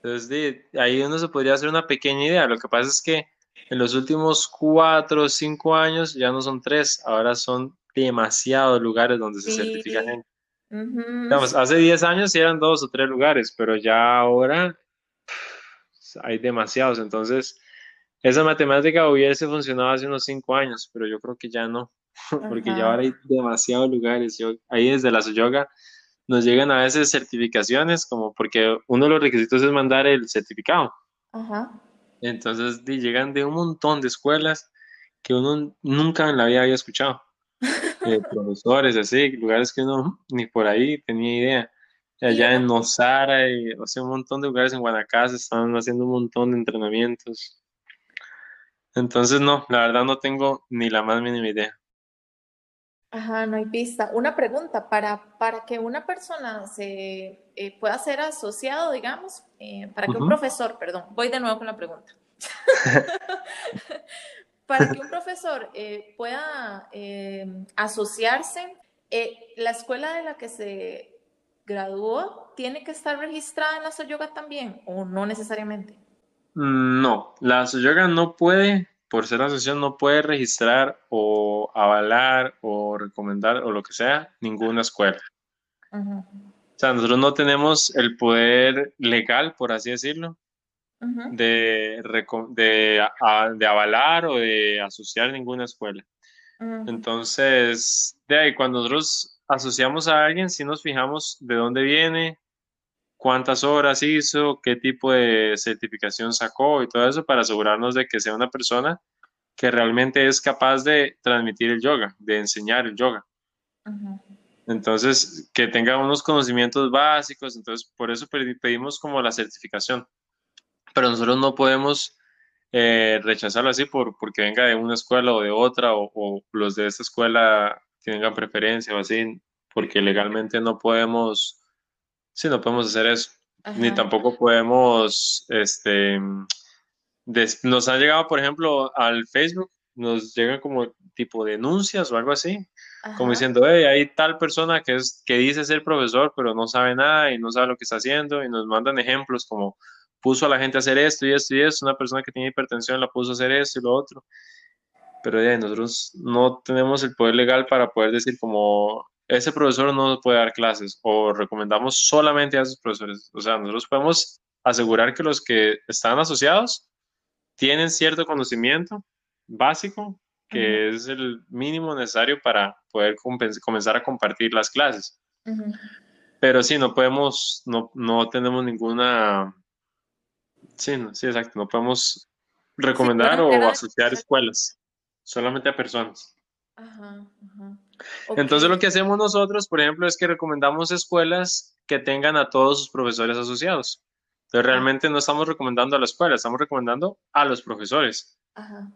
Entonces ahí uno se podría hacer una pequeña idea. Lo que pasa es que en los últimos cuatro o cinco años ya no son tres, ahora son demasiados lugares donde se certifica gente. hace 10 años eran dos o tres lugares, pero ya ahora hay demasiados. Entonces, esa matemática hubiese funcionado hace unos 5 años, pero yo creo que ya no, porque ya ahora hay demasiados lugares. Yo, ahí desde la yoga nos llegan a veces certificaciones, como porque uno de los requisitos es mandar el certificado. Entonces llegan de un montón de escuelas que uno nunca en la vida había escuchado. Eh, profesores, así, lugares que uno ni por ahí tenía idea. Allá en Nosara y o sea, un montón de lugares en Guanacaste estaban haciendo un montón de entrenamientos. Entonces, no, la verdad no tengo ni la más mínima idea. Ajá, no hay pista. Una pregunta, para, para que una persona se eh, pueda ser asociado, digamos, eh, para que un profesor, perdón, voy de nuevo con la pregunta. para que un profesor eh, pueda eh, asociarse, eh, la escuela de la que se graduó tiene que estar registrada en la Soyoga también o no necesariamente. Mm, no, la Soyoga no puede, por ser asociación, no puede registrar o avalar o recomendar o lo que sea ninguna escuela. O sea, nosotros no tenemos el poder legal, por así decirlo, de, de, de, avalar o de asociar ninguna escuela. Entonces, de ahí, cuando nosotros asociamos a alguien, si nos fijamos de dónde viene, cuántas horas hizo, qué tipo de certificación sacó y todo eso para asegurarnos de que sea una persona que realmente es capaz de transmitir el yoga, de enseñar el yoga. Entonces, que tenga unos conocimientos básicos, entonces por eso pedimos como la certificación. Pero nosotros no podemos eh, rechazarlo así por, porque venga de una escuela o de otra, o, los de esta escuela tengan preferencia o así, porque legalmente no podemos, sí, no podemos hacer eso. Ni tampoco podemos, este, nos han llegado, por ejemplo, al Facebook, nos llegan como tipo denuncias o algo así, como diciendo, hey, hay tal persona que, es, que dice ser profesor, pero no sabe nada y no sabe lo que está haciendo, y nos mandan ejemplos como puso a la gente a hacer esto y esto y esto, una persona que tiene hipertensión la puso a hacer esto y lo otro, pero ya, nosotros no tenemos el poder legal para poder decir como ese profesor no puede dar clases o recomendamos solamente a esos profesores, o sea, nosotros podemos asegurar que los que están asociados tienen cierto conocimiento básico que es el mínimo necesario para poder comenzar a compartir las clases. Pero sí, no podemos, no, no tenemos ninguna, sí, sí, exacto, no podemos recomendar o asociar escuelas, solamente a personas. Entonces lo que hacemos nosotros, por ejemplo, es que recomendamos escuelas que tengan a todos sus profesores asociados. Entonces realmente no estamos recomendando a la escuela, estamos recomendando a los profesores. Ajá.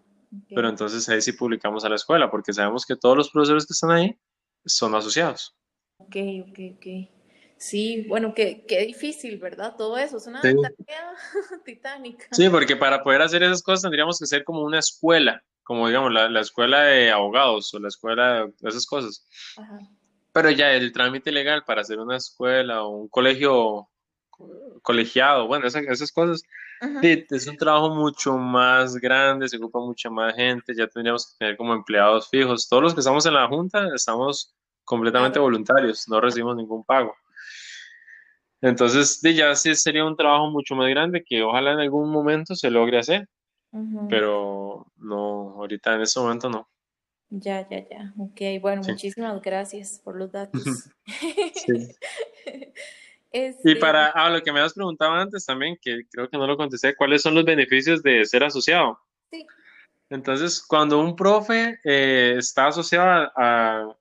Pero entonces ahí sí publicamos a la escuela, porque sabemos que todos los profesores que están ahí son asociados. Ok, ok, ok. Sí, bueno, qué, qué difícil, ¿verdad? Todo eso es una tarea titánica. Sí, porque para poder hacer esas cosas tendríamos que ser como una escuela, como digamos la, la escuela de abogados o la escuela de esas cosas. Ajá. Pero ya el trámite legal para hacer una escuela o un colegio colegiado, bueno, esas, esas cosas, es un trabajo mucho más grande, se ocupa mucha más gente, ya tendríamos que tener como empleados fijos. Todos los que estamos en la Junta estamos completamente voluntarios, no recibimos ningún pago. Entonces, ya sí sería un trabajo mucho más grande que ojalá en algún momento se logre hacer, pero no, ahorita en ese momento no. Ya, ya, ya. Ok, bueno, muchísimas gracias por los datos. sí. Y este para ah, lo que me has preguntado antes también, que creo que no lo contesté, ¿cuáles son los beneficios de ser asociado? Sí. Entonces, cuando un profe eh, está asociado a,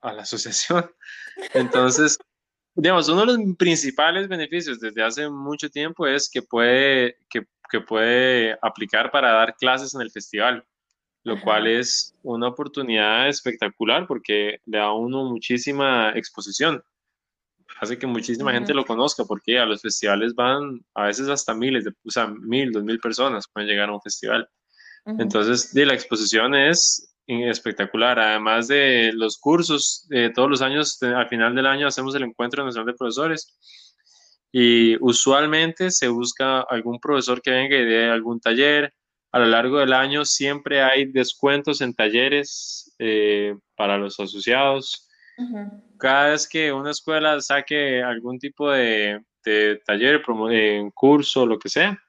a, la asociación, entonces, digamos, uno de los principales beneficios desde hace mucho tiempo es que puede, que, que puede aplicar para dar clases en el festival, lo cual es una oportunidad espectacular porque le da a uno muchísima exposición. Hace que muchísima gente lo conozca, porque a los festivales van a veces hasta miles, de, o sea, mil, dos mil personas pueden llegar a un festival. Entonces, de, la exposición es espectacular. Además de los cursos, eh, todos los años, al final del año, hacemos el encuentro nacional de profesores. Y usualmente se busca algún profesor que venga y dé algún taller. A lo largo del año siempre hay descuentos en talleres eh, para los asociados. Cada vez que una escuela saque algún tipo de, taller, curso, lo que sea,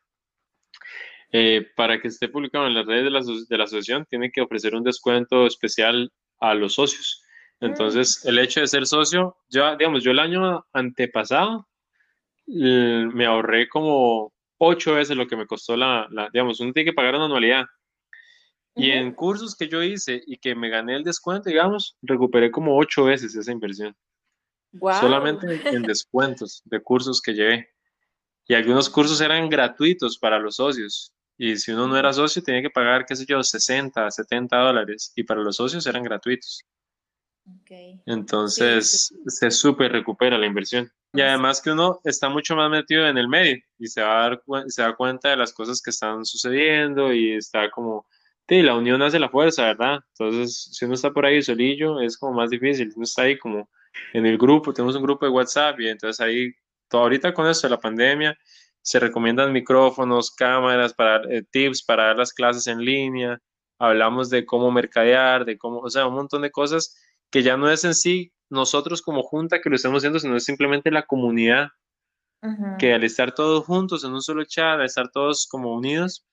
eh, para que esté publicado en las redes de la, de la, asociación, tiene que ofrecer un descuento especial a los socios. Entonces, mm. el hecho de ser socio, yo, digamos, yo el año antepasado me ahorré como ocho veces lo que me costó la, la, digamos, uno tiene que pagar una anualidad. Y en cursos que yo hice y que me gané el descuento, digamos, recuperé como ocho veces esa inversión. Solamente en descuentos de cursos que llevé. Y algunos cursos eran gratuitos para los socios. Y si uno no era socio, tenía que pagar, qué sé yo, 60, 70 dólares. Y para los socios eran gratuitos. Entonces, se súper recupera la inversión. Y además que uno está mucho más metido en el medio y se va, a dar, se da cuenta de las cosas que están sucediendo y está como sí, la unión hace la fuerza, ¿verdad? Entonces, si uno está por ahí solillo, es como más difícil. Uno está ahí como en el grupo, tenemos un grupo de WhatsApp y entonces ahí, todo, ahorita con esto de la pandemia, se recomiendan micrófonos, cámaras, para, eh, tips para dar las clases en línea, hablamos de cómo mercadear, de cómo, o sea, un montón de cosas que ya no es en sí nosotros como junta que lo estamos haciendo, sino es simplemente la comunidad, que al estar todos juntos en un solo chat, al estar todos como unidos,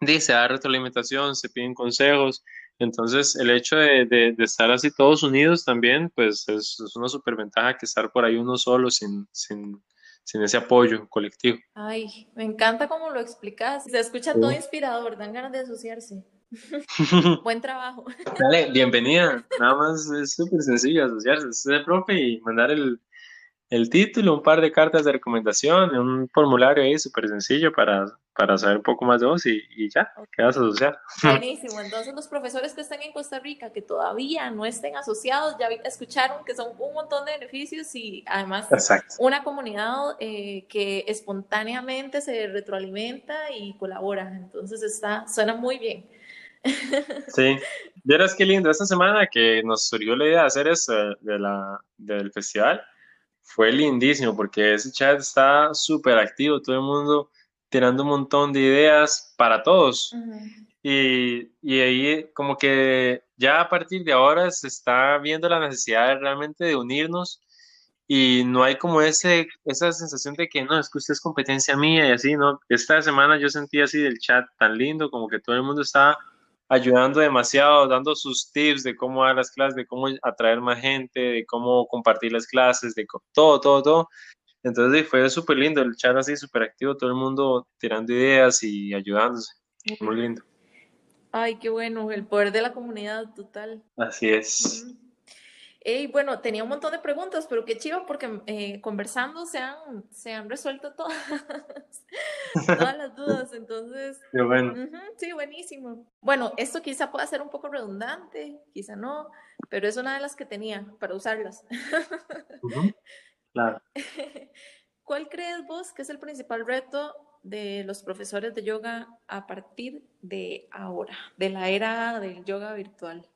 dice, da retroalimentación, se piden consejos, entonces el hecho de, de, estar así todos unidos también, pues es, es una superventaja que estar por ahí uno solo sin, sin, sin ese apoyo colectivo. Ay, me encanta cómo lo explicas. Se escucha todo inspirador, dan ganas de asociarse. Buen trabajo. Dale, bienvenida. Nada más es súper sencillo asociarse. Es el profe y mandar el, el título, un par de cartas de recomendación, un formulario ahí súper sencillo para, para saber un poco más de vos y, y ya, quedas asociado. Buenísimo, entonces los profesores que están en Costa Rica, que todavía no estén asociados, ya escucharon que son un montón de beneficios y además una comunidad eh, que espontáneamente se retroalimenta y colabora, entonces está, suena muy bien. Sí, verás qué lindo, esta semana que nos surgió la idea de hacer eso de la, del festival, fue lindísimo porque ese chat está súper activo, todo el mundo tirando un montón de ideas para todos. y, y, ahí como que ya a partir de ahora se está viendo la necesidad realmente de unirnos y no hay como ese, esa sensación de que no, es que usted es competencia mía y así, ¿no? Esta semana yo sentí así del chat tan lindo, como que todo el mundo estaba ayudando demasiado, dando sus tips de cómo dar las clases, de cómo atraer más gente, de cómo compartir las clases, de todo, todo, todo. Entonces fue súper lindo, el chat así súper activo, todo el mundo tirando ideas y ayudándose. Muy lindo. Ay, qué bueno, el poder de la comunidad total. Así es. Y bueno, tenía un montón de preguntas, pero qué chido porque eh, conversando se han, se han resuelto todas, todas las dudas. Entonces, bueno. sí, buenísimo. Bueno, esto quizá pueda ser un poco redundante, quizá no, pero es una de las que tenía para usarlas. Claro. ¿Cuál crees vos que es el principal reto de los profesores de yoga a partir de ahora, de la era del yoga virtual?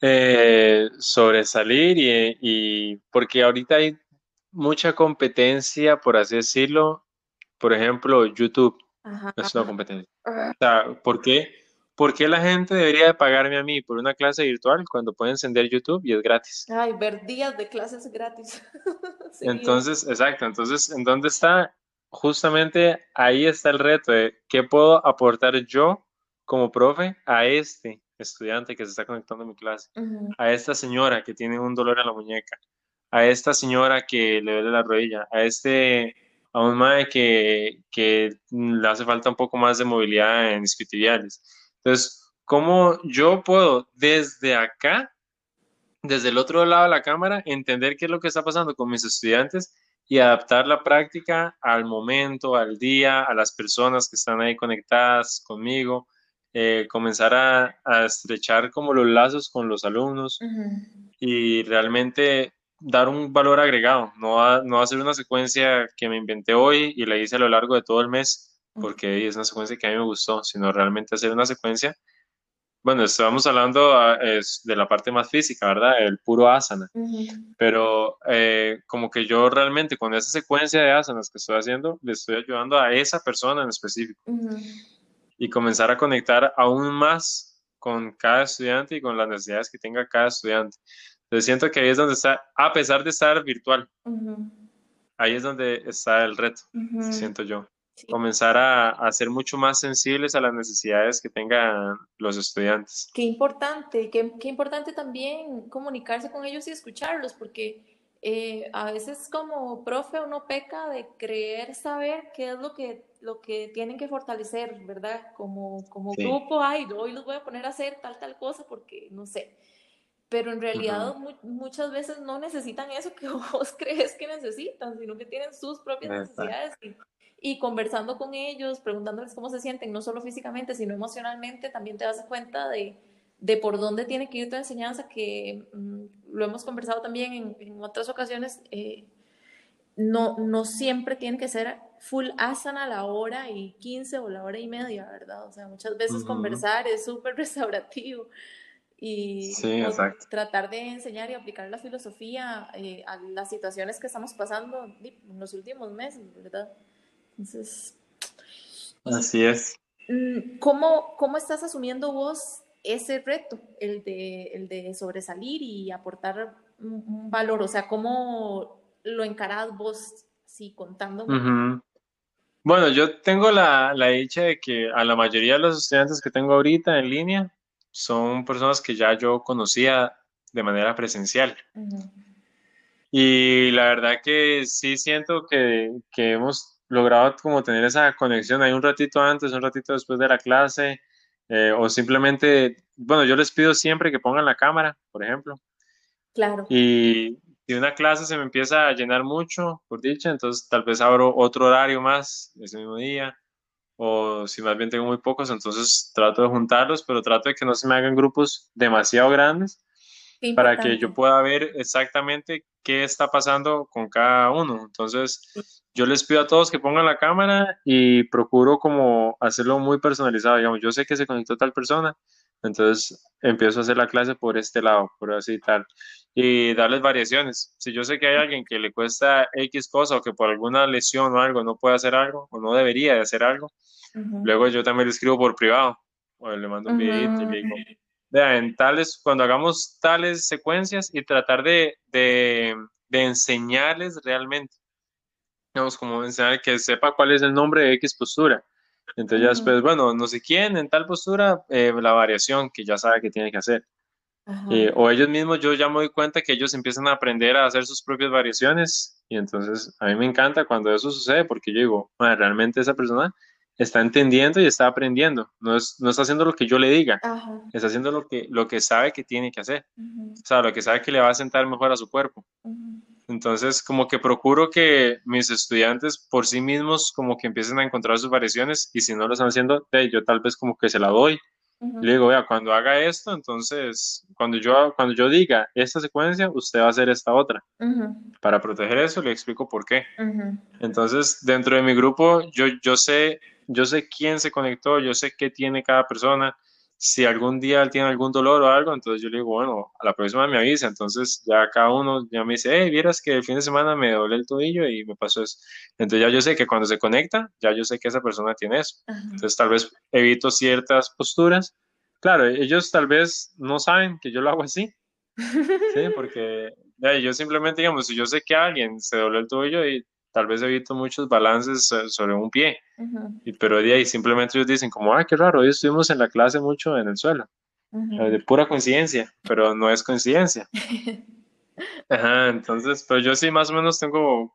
Eh, sobresalir y, porque ahorita hay mucha competencia, por así decirlo. Por ejemplo, YouTube es una competencia. O ¿por qué? ¿Por qué la gente debería de pagarme a mí por una clase virtual cuando puede encender YouTube y es gratis? Ay, ver días de clases gratis. Entonces, exacto. Entonces, ¿en dónde está? Justamente ahí está el reto de qué puedo aportar yo como profe a este estudiante que se está conectando a mi clase, a esta señora que tiene un dolor en la muñeca, a esta señora que le duele la rodilla, a este, a un madre que, que le hace falta un poco más de movilidad en isquiotibiales. Entonces, ¿cómo yo puedo desde acá, desde el otro lado de la cámara, entender qué es lo que está pasando con mis estudiantes y adaptar la práctica al momento, al día, a las personas que están ahí conectadas conmigo? Eh, comenzar a, estrechar como los lazos con los alumnos y realmente dar un valor agregado, no, a, no hacer una secuencia que me inventé hoy y la hice a lo largo de todo el mes, porque es una secuencia que a mí me gustó, sino realmente hacer una secuencia. Bueno, estamos hablando ah, es de la parte más física, ¿verdad? El puro asana. Pero eh, como que yo realmente con esa secuencia de asanas que estoy haciendo, le estoy ayudando a esa persona en específico y comenzar a conectar aún más con cada estudiante y con las necesidades que tenga cada estudiante. Entonces siento que ahí es donde está, a pesar de estar virtual, ahí es donde está el reto, siento yo. Comenzar a, a, ser mucho más sensibles a las necesidades que tengan los estudiantes. Qué importante, qué, qué importante también comunicarse con ellos y escucharlos, porque eh, a veces como profe uno peca de creer saber qué es lo que, lo que tienen que fortalecer, ¿verdad? Como, como grupo, ay, hoy los voy a poner a hacer tal, tal cosa porque no sé. Pero en realidad muchas veces no necesitan eso que vos crees que necesitan, sino que tienen sus propias necesidades y, y conversando con ellos, preguntándoles cómo se sienten, no solo físicamente, sino emocionalmente, también te das cuenta de, de por dónde tiene que ir tu enseñanza, que mm, lo hemos conversado también en, otras ocasiones, eh, no, no siempre tiene que ser full asana la hora y 15 o la hora y media, ¿verdad? O sea, muchas veces conversar es súper restaurativo y tratar de enseñar y aplicar la filosofía eh, a las situaciones que estamos pasando en los últimos meses, ¿verdad? Entonces... Así es. Mm, ¿Cómo, cómo estás asumiendo vos ese reto, el de, el de sobresalir y aportar un, valor? O sea, ¿cómo lo encarás vos, sí, contando? Bueno, yo tengo la, la dicha de que a la mayoría de los estudiantes que tengo ahorita en línea son personas que ya yo conocía de manera presencial. Y la verdad que sí siento que, que, hemos logrado como tener esa conexión ahí un ratito antes, un ratito después de la clase, eh, o simplemente, bueno, yo les pido siempre que pongan la cámara, por ejemplo. Claro. Y si una clase se me empieza a llenar mucho, por dicha, entonces tal vez abro otro horario más ese mismo día o si más bien tengo muy pocos, entonces trato de juntarlos, pero trato de que no se me hagan grupos demasiado grandes para que yo pueda ver exactamente qué está pasando con cada uno. Entonces, yo les pido a todos que pongan la cámara y procuro como hacerlo muy personalizado. Digamos, yo sé que se conectó tal persona, entonces empiezo a hacer la clase por este lado, por así tal, y darles variaciones. Si yo sé que hay alguien que le cuesta X cosa o que por alguna lesión o algo no puede hacer algo o no debería de hacer algo, luego yo también le escribo por privado o le mando un video y le digo, vean, tales, cuando hagamos tales secuencias y tratar de, de, de enseñarles realmente, digamos, como enseñar que sepa cuál es el nombre de X postura. Entonces ya después, bueno, no sé quién en tal postura, eh, la variación que ya sabe que tiene que hacer. Eh, o ellos mismos, yo ya me doy cuenta que ellos empiezan a aprender a hacer sus propias variaciones y entonces a mí me encanta cuando eso sucede porque yo digo, realmente esa persona está entendiendo y está aprendiendo, no, es, no está haciendo lo que yo le diga, está haciendo lo que, lo que sabe que tiene que hacer, o sea, lo que sabe que le va a sentar mejor a su cuerpo. Entonces, como que procuro que mis estudiantes por sí mismos como que empiecen a encontrar sus variaciones y si no lo están haciendo, yo tal vez como que se la doy. Le digo, vea, cuando haga esto, entonces, cuando yo, cuando yo diga esta secuencia, usted va a hacer esta otra. Para proteger eso, le explico por qué. Entonces, dentro de mi grupo, yo, yo, sé, yo sé quién se conectó, yo sé qué tiene cada persona, si algún día él tiene algún dolor o algo, entonces yo le digo, bueno, a la próxima me avisa. Entonces ya cada uno ya me dice, hey, vieras que el fin de semana me doblé el tobillo y me pasó eso. Entonces ya yo sé que cuando se conecta, ya yo sé que esa persona tiene eso. Entonces tal vez evito ciertas posturas. Claro, ellos tal vez no saben que yo lo hago así. Sí, porque yo simplemente, digamos, si yo sé que alguien se dobló el tobillo y tal vez evito muchos balances sobre un pie, y, pero de ahí simplemente ellos dicen como, ah, qué raro, hoy estuvimos en la clase mucho en el suelo, eh, de pura coincidencia, pero no es coincidencia. Ajá, entonces, pero yo sí más o menos tengo,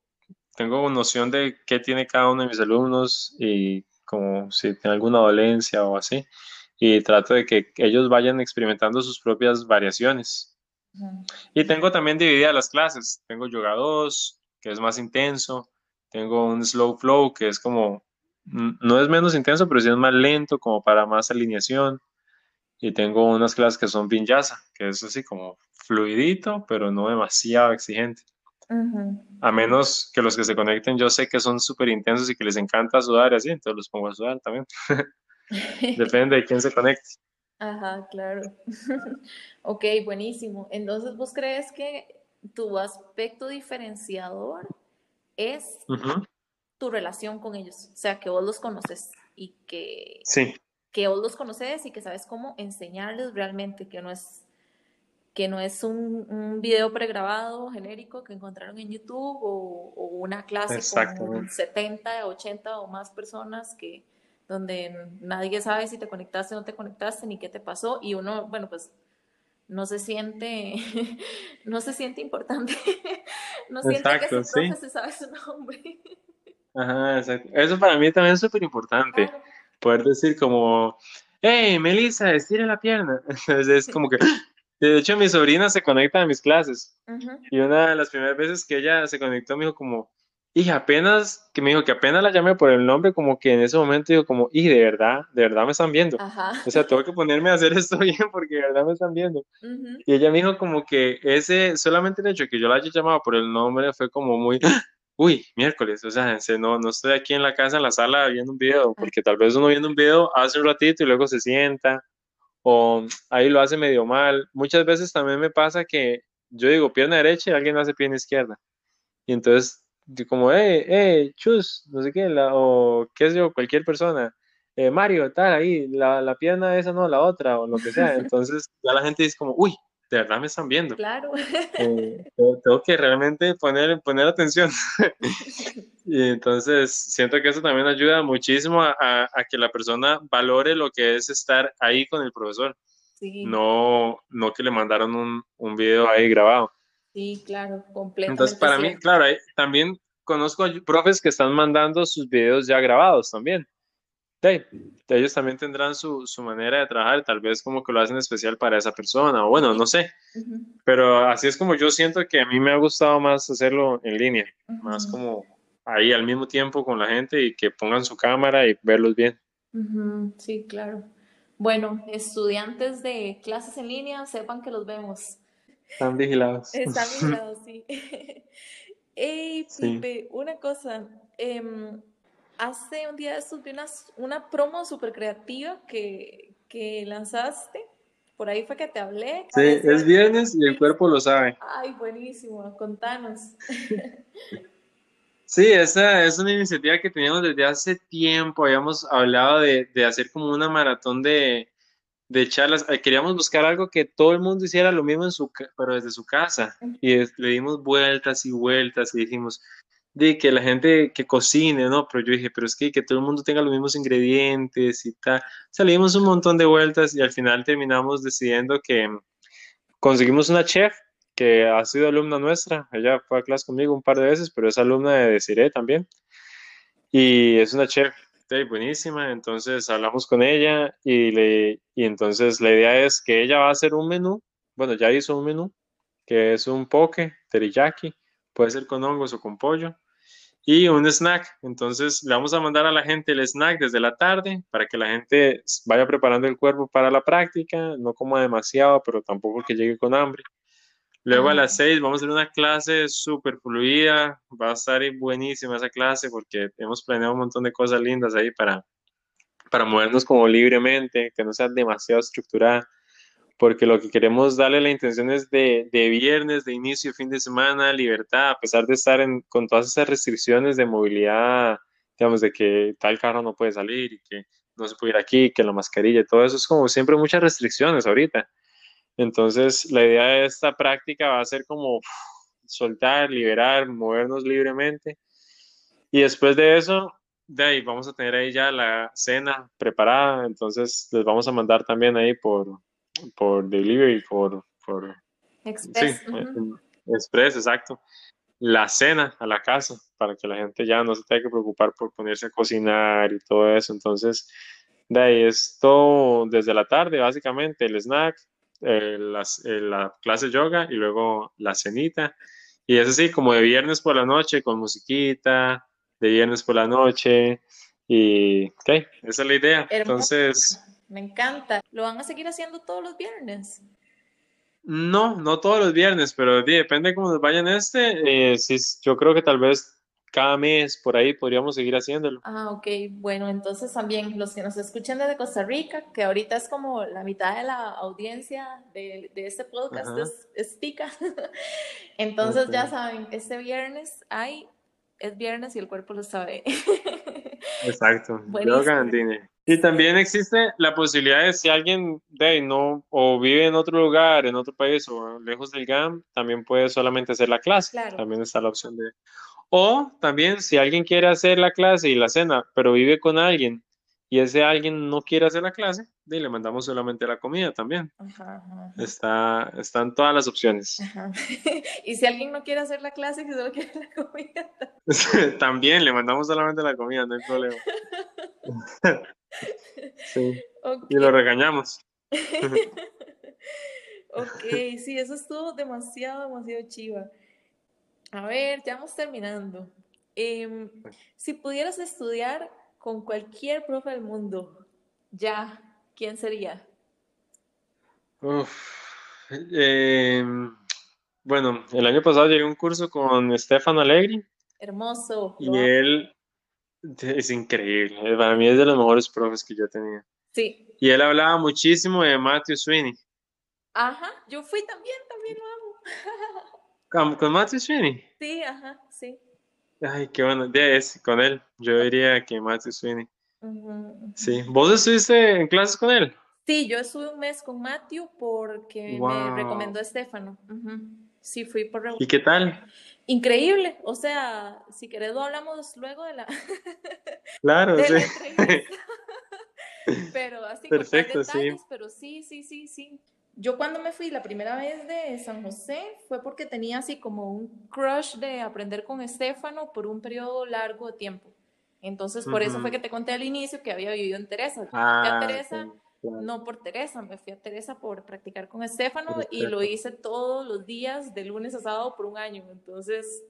tengo noción de qué tiene cada uno de mis alumnos y como si tiene alguna dolencia o así, y trato de que ellos vayan experimentando sus propias variaciones. Y tengo también divididas las clases, tengo yoga 2, que es más intenso. Tengo un slow flow, que es como, no es menos intenso, pero sí es más lento, como para más alineación. Y tengo unas clases que son vinyasa, que es así como fluidito, pero no demasiado exigente. A menos que los que se conecten, yo sé que son súper intensos y que les encanta sudar y así, entonces los pongo a sudar también. Depende de quién se conecte. Ajá, claro. ok, buenísimo. Entonces, ¿vos crees que tu aspecto diferenciador es tu relación con ellos. O sea, que vos los conoces y que, que vos los conoces y que sabes cómo enseñarles realmente, que no es, que no es un, un video pregrabado genérico que encontraron en YouTube o, una clase con 70, 80 o más personas que donde nadie sabe si te conectaste o no te conectaste ni qué te pasó y uno, bueno, pues no se siente, no se siente importante, no siente que su profe se sabe su nombre. Ajá, exacto. Eso para mí también es súper importante, poder decir como, hey, Melissa, estire la pierna. es como que, de hecho, mi sobrina se conecta a mis clases y una de las primeras veces que ella se conectó me dijo como, y apenas, que me dijo que apenas la llamé por el nombre, como que en ese momento digo como, y de verdad, de verdad me están viendo. O sea, tengo que ponerme a hacer esto bien porque de verdad me están viendo. Y ella me dijo como que ese, solamente el hecho de que yo la haya llamado por el nombre fue como muy, uy, miércoles, o sea, no, no estoy aquí en la casa, en la sala, viendo un video, porque tal vez uno viendo un video hace un ratito y luego se sienta, o ahí lo hace medio mal. Muchas veces también me pasa que yo digo pierna derecha y alguien hace pierna izquierda. Y entonces, como, eh, eh, chus, no sé qué, o qué sé yo, cualquier persona, eh, Mario, tal, ahí, la, la pierna esa no, la otra, o lo que sea. Entonces, ya la gente dice como, uy, de verdad me están viendo. Claro. Eh, tengo que realmente poner, poner atención. y entonces siento que eso también ayuda muchísimo a, a, que la persona valore lo que es estar ahí con el profesor. Sí. No, no que le mandaron un, un video ahí grabado. Sí, claro, completamente. Entonces, para mí, claro, también conozco profes que están mandando sus videos ya grabados también ellos también tendrán su, su, manera de trabajar, tal vez como que lo hacen especial para esa persona, o bueno, no sé. Pero así es como yo siento que a mí me ha gustado más hacerlo en línea, más como ahí al mismo tiempo con la gente y que pongan su cámara y verlos bien. Sí, claro. Bueno, estudiantes de clases en línea, sepan que los vemos. Están vigilados. Están vigilados, sí. Hey, Pipe, una cosa. Eh, hace un día vi una, una promo súper creativa que, que lanzaste. Por ahí fue que te hablé. Sí, es viernes y el cuerpo lo sabe. Ay, buenísimo, contanos. Sí, esa es una iniciativa que teníamos desde hace tiempo. Habíamos hablado de, de hacer como una maratón de, de charlas. Eh, queríamos buscar algo que todo el mundo hiciera lo mismo, en su, pero desde su casa. Y le dimos vueltas y vueltas y dijimos, de que la gente que cocine, ¿no? Pero yo dije, pero es que, que todo el mundo tenga los mismos ingredientes y tal. Salimos un montón de vueltas y al final terminamos decidiendo que conseguimos una chef que ha sido alumna nuestra. Ella fue a clase conmigo un par de veces, pero es alumna de Desiree también. Y es una chef buenísima. Entonces hablamos con ella y, le, y entonces la idea es que ella va a hacer un menú. Bueno, ya hizo un menú que es un poke teriyaki puede ser con hongos o con pollo, y un snack. Entonces le vamos a mandar a la gente el snack desde la tarde para que la gente vaya preparando el cuerpo para la práctica, no coma demasiado, pero tampoco que llegue con hambre. Luego a las seis vamos a hacer una clase súper fluida, va a estar buenísima esa clase porque hemos planeado un montón de cosas lindas ahí para, para movernos como libremente, que no sea demasiado estructurada porque lo que queremos darle la intención es de, de viernes, de inicio, fin de semana, libertad, a pesar de estar en, con todas esas restricciones de movilidad, digamos, de que tal carro no puede salir y que no se puede ir aquí, que la mascarilla, todo eso es como siempre muchas restricciones ahorita. Entonces, la idea de esta práctica va a ser como soltar, liberar, movernos libremente. Y después de eso, de ahí vamos a tener ahí ya la cena preparada, entonces les vamos a mandar también ahí por, por delivery, por, por Express. Sí, eh, Express, exacto. La cena a la casa, para que la gente ya no se tenga que preocupar por ponerse a cocinar y todo eso. Entonces, de ahí es todo desde la tarde, básicamente, el snack, eh, eh, la clase de yoga y luego la cenita. Y es así, como de viernes por la noche, con musiquita, de viernes por la noche. Y, ok, esa es la idea. Entonces, me encanta. ¿Lo van a seguir haciendo todos los viernes? No, no todos los viernes, pero depende de cómo nos vayan este. Eh, yo creo que tal vez cada mes por ahí podríamos seguir haciéndolo. Ah, ok. Bueno, entonces también los que nos escuchan desde Costa Rica, que ahorita es como la mitad de la audiencia de, este podcast es, tica. entonces ya saben, este viernes hay, es viernes y el cuerpo lo sabe. Exacto. Y también existe la posibilidad de si alguien de no o vive en otro lugar, en otro país o lejos del GAM, también puede solamente hacer la clase. También está la opción de. O también si alguien quiere hacer la clase y la cena, pero vive con alguien y ese alguien no quiere hacer la clase, y le mandamos solamente la comida también. Está, están todas las opciones. y si alguien no quiere hacer la clase, que solo quiere la comida. también le mandamos solamente la comida, no hay problema. sí. Y lo regañamos. ok, sí, eso estuvo demasiado, demasiado chiva. A ver, ya vamos terminando. Em, si pudieras estudiar con cualquier profe del mundo, ya, ¿quién sería? Em, bueno, el año pasado llegué a un curso con Stefano Allegri, Hermoso. Y él es increíble. Para mí es de los mejores profes que yo tenía. Sí. Y él hablaba muchísimo de Matthew Sweeney. Ajá, yo fui también, también lo amo. ¿Con, con Matthew Sweeney? Sí, ajá, sí. Ay, qué bueno. Es, con él. Yo diría que Matthew Sweeney. Sí. ¿Vos estuviste en clases con él? Sí, yo estuve un mes con Matthew porque me recomendó Estefano. Sí, fui por... ¿Y qué tal? Increíble, o sea, si querés lo hablamos luego de la, Claro, de sí. Pero así con Perfecto, sí. detalles, pero sí, sí, sí, sí. Yo cuando me fui la primera vez de San José fue porque tenía así como un crush de aprender con Estefano por un periodo largo de tiempo. Entonces, por eso fue que te conté al inicio que había vivido en Teresa. Ah, a Teresa, claro. no por Teresa, me fui a Teresa por practicar con Estefano y lo hice todos los días, de lunes a sábado por un año. Entonces,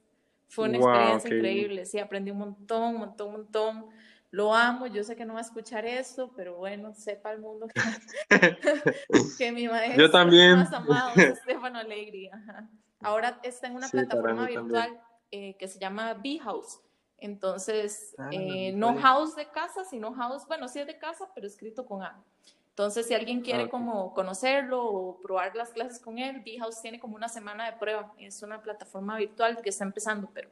fue una Wow, experiencia bien. increíble. Sí, aprendí un montón, un montón, un montón. Lo amo, yo sé que no va a escuchar esto, pero bueno, sepa el mundo que, que mi maestro Yo también. más amado es Estefano Alegri. ajá. Ahora está en una Sí, plataforma virtual eh, que se llama B-House. Entonces, Ah, eh, no house de casa, sino house, bueno, sí es de casa, pero escrito con A. Entonces, si alguien quiere Ok. como conocerlo o probar las clases con él, B-House tiene como una semana de prueba. Es una plataforma virtual que está empezando, pero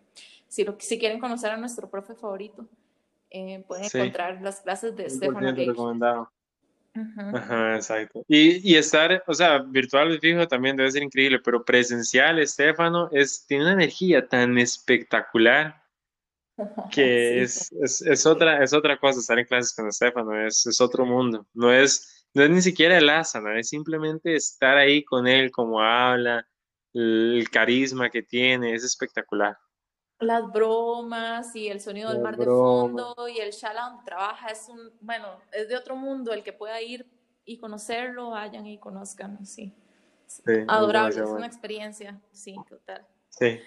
si, lo, si quieren conocer a nuestro profe favorito, eh, pueden Sí. encontrar las clases de Stefano 100% Leigh. recomendado. Ajá, exacto. Y, y estar, o sea, virtual fijo también debe ser increíble, pero presencial, Estefano, es, tiene una energía tan espectacular que Sí. es, es, es otra, es otra cosa estar en clases con Estefano, es, es otro mundo. No es, no es ni siquiera el asana, es simplemente estar ahí con él, como habla, el carisma que tiene, es espectacular. Las bromas y el sonido del mar de fondo y el shala donde trabaja es un, bueno, es de otro mundo. El que pueda ir y conocerlo, vayan y conozcan, sí. Adorable, es una bueno. experiencia, sí, total. Sí.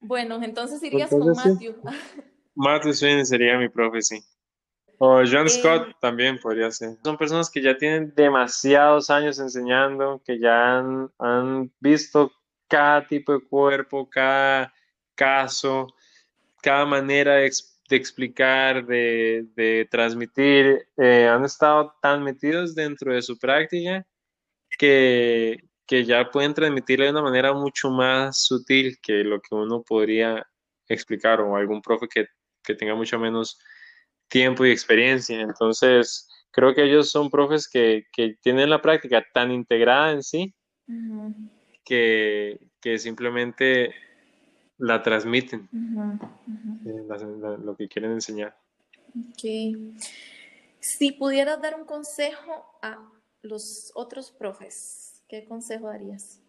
Bueno, entonces irías con sí. Matthew. Matthew Sweeney sería mi profe, sí. O John Eh, Scott también podría ser. Son personas que ya tienen demasiados años enseñando, que ya han, han visto cada tipo de cuerpo, cada caso, cada manera de, de explicar, de, de transmitir. eh, han estado tan metidos dentro de su práctica que, que ya pueden transmitirle de una manera mucho más sutil que lo que uno podría explicar o algún profe que, que tenga mucho menos tiempo y experiencia. Entonces, creo que ellos son profes que, que tienen la práctica tan integrada en sí que, que simplemente la transmiten, la- la- lo que quieren enseñar. Ok. Si pudieras dar un consejo a los otros profes, ¿qué consejo darías?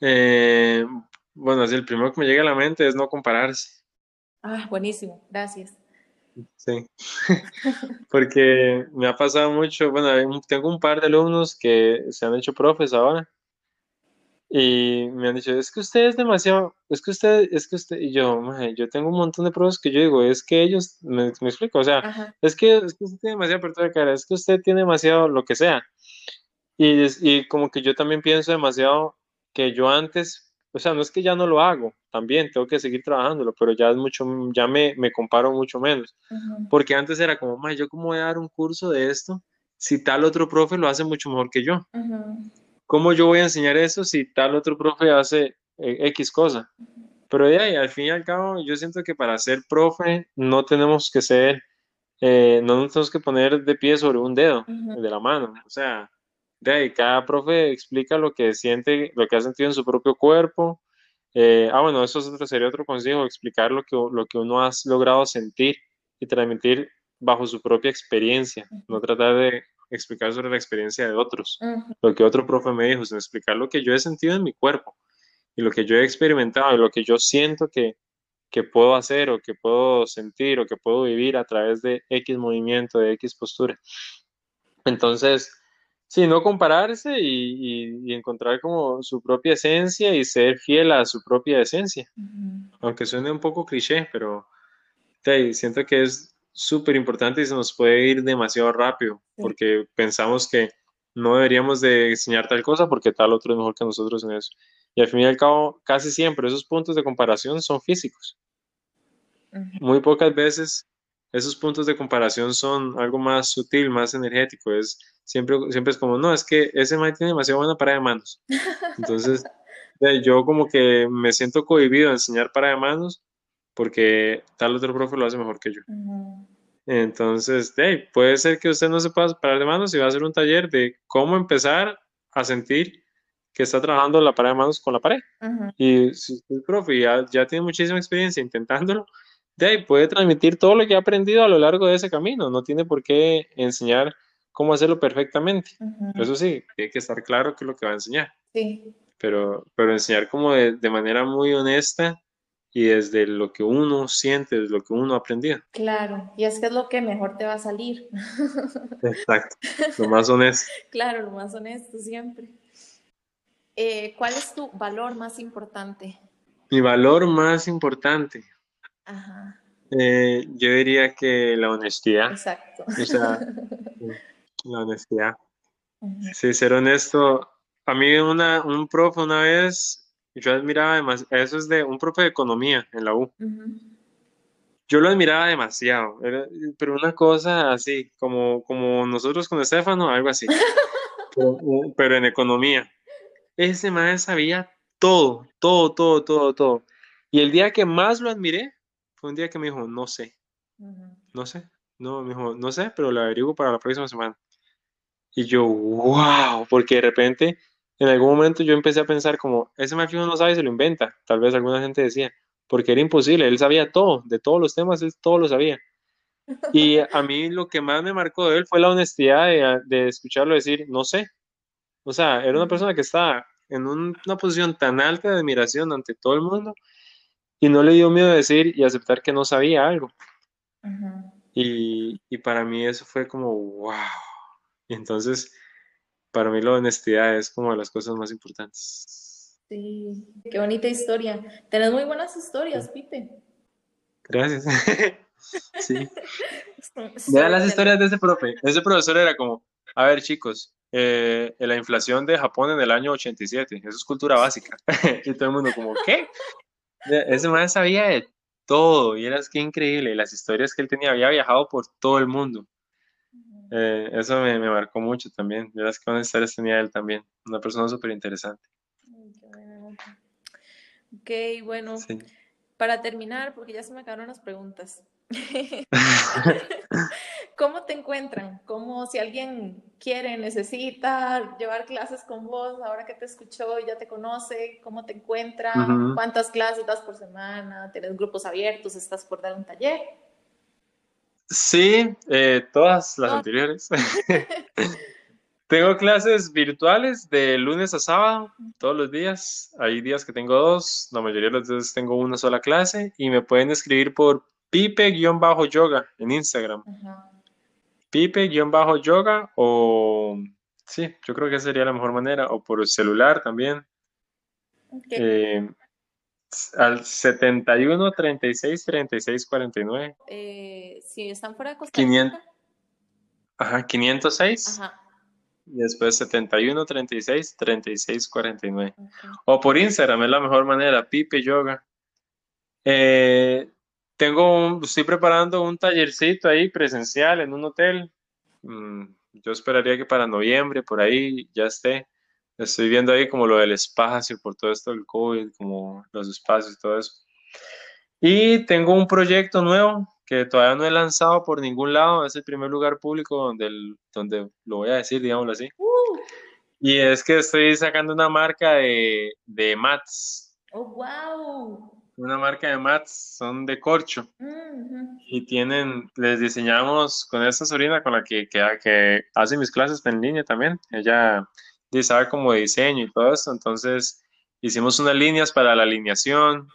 Eh, bueno, así el primero que me llega a la mente es no compararse. Ah, buenísimo, gracias. Sí, porque me ha pasado mucho, bueno, tengo un par de alumnos que se han hecho profes ahora y me han dicho, es que usted es demasiado, es que usted, es que usted, y yo, "Mae, yo tengo un montón de profes que yo digo, es que ellos, me, me explico, o sea, Ajá. es que, es que usted tiene demasiada apertura de cara, es que usted tiene demasiado lo que sea. Y, y como que yo también pienso demasiado que yo antes, o sea, no es que ya no lo hago, también tengo que seguir trabajándolo, pero ya es mucho, ya me, me comparo mucho menos. Ujú, Porque antes era como, "Mae, yo cómo voy a dar un curso de esto si tal otro profe lo hace mucho mejor que yo. ujú, ¿Cómo yo voy a enseñar eso si tal otro profe hace eh, X cosa? Pero de ahí, al fin y al cabo, yo siento que para ser profe no tenemos que ser, eh, no nos tenemos que poner de pie sobre un dedo ujú. de la mano. O sea, de ahí, cada profe explica lo que siente, lo que ha sentido en su propio cuerpo. Eh, ah, bueno, eso es otro, sería otro consejo, explicar lo que, lo que uno ha logrado sentir y transmitir bajo su propia experiencia, no tratar de explicar sobre la experiencia de otros, lo que otro profe me dijo, sino explicar lo que yo he sentido en mi cuerpo y lo que yo he experimentado y lo que yo siento que, que puedo hacer o que puedo sentir o que puedo vivir a través de X movimiento, de X postura. Entonces, sí, no compararse y, y- y encontrar como su propia esencia y ser fiel a su propia esencia, aunque suene un poco cliché, pero sí, siento que es súper importante y se nos puede ir demasiado rápido porque pensamos que no deberíamos de enseñar tal cosa porque tal otro es mejor que nosotros en eso. Y al fin y al cabo, casi siempre esos puntos de comparación son físicos. Muy pocas veces esos puntos de comparación son algo más sutil, más energético. Es, siempre, siempre es como, no, es que ese man tiene demasiado buena para de manos. Entonces, yo como que me siento cohibido de enseñar para de manos porque tal otro profe lo hace mejor que yo. Entonces, puede ser que usted no se pueda parar de manos y va a hacer un taller de cómo empezar a sentir que está trabajando la pared de manos con la pared. Y si usted es profe y ya, tiene muchísima experiencia intentándolo, de ahí puede transmitir todo lo que ha aprendido a lo largo de ese camino. No tiene por qué enseñar cómo hacerlo perfectamente. Eso sí, tiene que estar claro qué es lo que va a enseñar. Sí. Pero, pero enseñar como de, de manera muy honesta y desde lo que uno siente, desde lo que uno ha aprendido. Claro, y es que es lo que mejor te va a salir. Exacto, lo más honesto. claro, lo más honesto siempre. Eh, ¿Cuál es tu valor más importante? Mi valor más importante. Ajá. Eh, yo diría que la honestidad. Exacto. O sea, la honestidad. Sí, ser honesto. A mí una, un profe una vez yo admiraba demasiado, eso es de un profe de economía en la U. Yo lo admiraba demasiado, pero una cosa así, como, como nosotros con Estefano, algo así, pero, en economía. Ese maestro sabía todo, todo, todo, todo, todo. Y el día que más lo admiré fue un día que me dijo, no sé, no sé, no, me dijo, no sé, pero lo averiguo para la próxima semana. Y yo, wow, porque de repente en algún momento yo empecé a pensar como, ese Matthew no sabe, se lo inventa. Tal vez alguna gente decía, porque era imposible, él sabía todo, de todos los temas, él todo lo sabía. Y a mí lo que más me marcó de él fue la honestidad de, de escucharlo decir, no sé. O sea, era una persona que estaba en una posición tan alta de admiración ante todo el mundo y no le dio miedo de decir y aceptar que no sabía algo. y, y, para mí eso fue como, wow. Y entonces para mí la honestidad es como de las cosas más importantes. Sí, qué bonita historia. Tenés muy buenas historias, Pipe. Gracias. sí. Vean las historias de ese profe. Ese profesor era como, a ver chicos, eh, la inflación de Japón en el año 87, eso es cultura básica. y todo el mundo como, ¿qué? Ese man sabía de todo y era que increíble. Las historias que él tenía, había viajado por todo el mundo. Eh, eso me, marcó mucho también. Verás que buenas historias tenía él también. Una persona súper interesante. Ok, bueno. Para terminar, porque ya se me acabaron las preguntas. ¿Cómo te encuentran? ¿Cómo si alguien quiere, necesita llevar clases con vos, ahora que te escuchó y ya te conoce, cómo te encuentran? ¿Cuántas clases das por semana? ¿Tienes grupos abiertos? ¿Estás por dar un taller? Sí, eh, todas las anteriores. tengo clases virtuales de lunes a sábado, todos los días. Hay días que tengo dos, la mayoría de las veces tengo una sola clase y me pueden escribir por pipe-yoga en Instagram. Pipe-yoga o sí, yo creo que sería la mejor manera, o por celular también. Eh, al 71 36 36 49. Eh, si están fuera de Costa Rica. 500, ajá, 506. Ajá. Y después 71 36 36 49. O por Instagram es la mejor manera, Pipe Yoga. Eh, tengo un, estoy preparando un tallercito ahí presencial en un hotel. Mm, yo esperaría que para noviembre, por ahí, ya esté. Estoy viendo ahí como lo del espacio, por todo esto del COVID, como los espacios y todo eso. Y tengo un proyecto nuevo que todavía no he lanzado por ningún lado. Es el primer lugar público donde, donde lo voy a decir, digámoslo así. Uh. Y es que estoy sacando una marca de, de mats. ¡Oh, wow! Una marca de mats, son de corcho. Y tienen, les diseñamos con esta sobrina con la que, que, que hace mis clases en línea también. Ella de saber como diseño y todo esto. Entonces hicimos unas líneas para la alineación.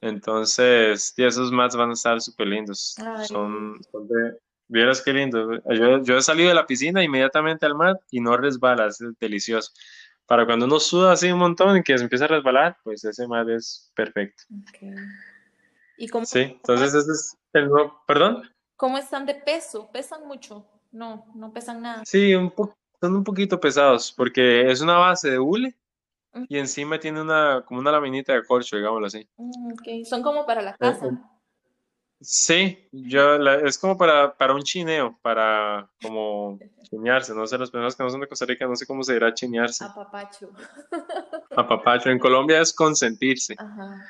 Entonces, y esos mats van a estar súper lindos. Son, de, vieras qué lindo. Yo, he salido de la piscina inmediatamente al mat y no resbala, es delicioso. Para cuando uno suda así un montón y que se empieza a resbalar, pues ese mat es perfecto. ¿Y cómo, sí, entonces ese es el nuevo, perdón. ¿Cómo están de peso? ¿Pesan mucho? No, no pesan nada. Sí, un poco son un poquito pesados porque es una base de hule y encima tiene una, como una laminita de corcho, digámoslo así. Mm, son como para la Eh, casa. eh, Sí, yo, la- es como para, para un chineo, para como chinearse, no sé, las personas que no son de Costa Rica, no sé cómo se dirá chinearse. Apapacho. Papacho, en Colombia es consentirse. Ajá.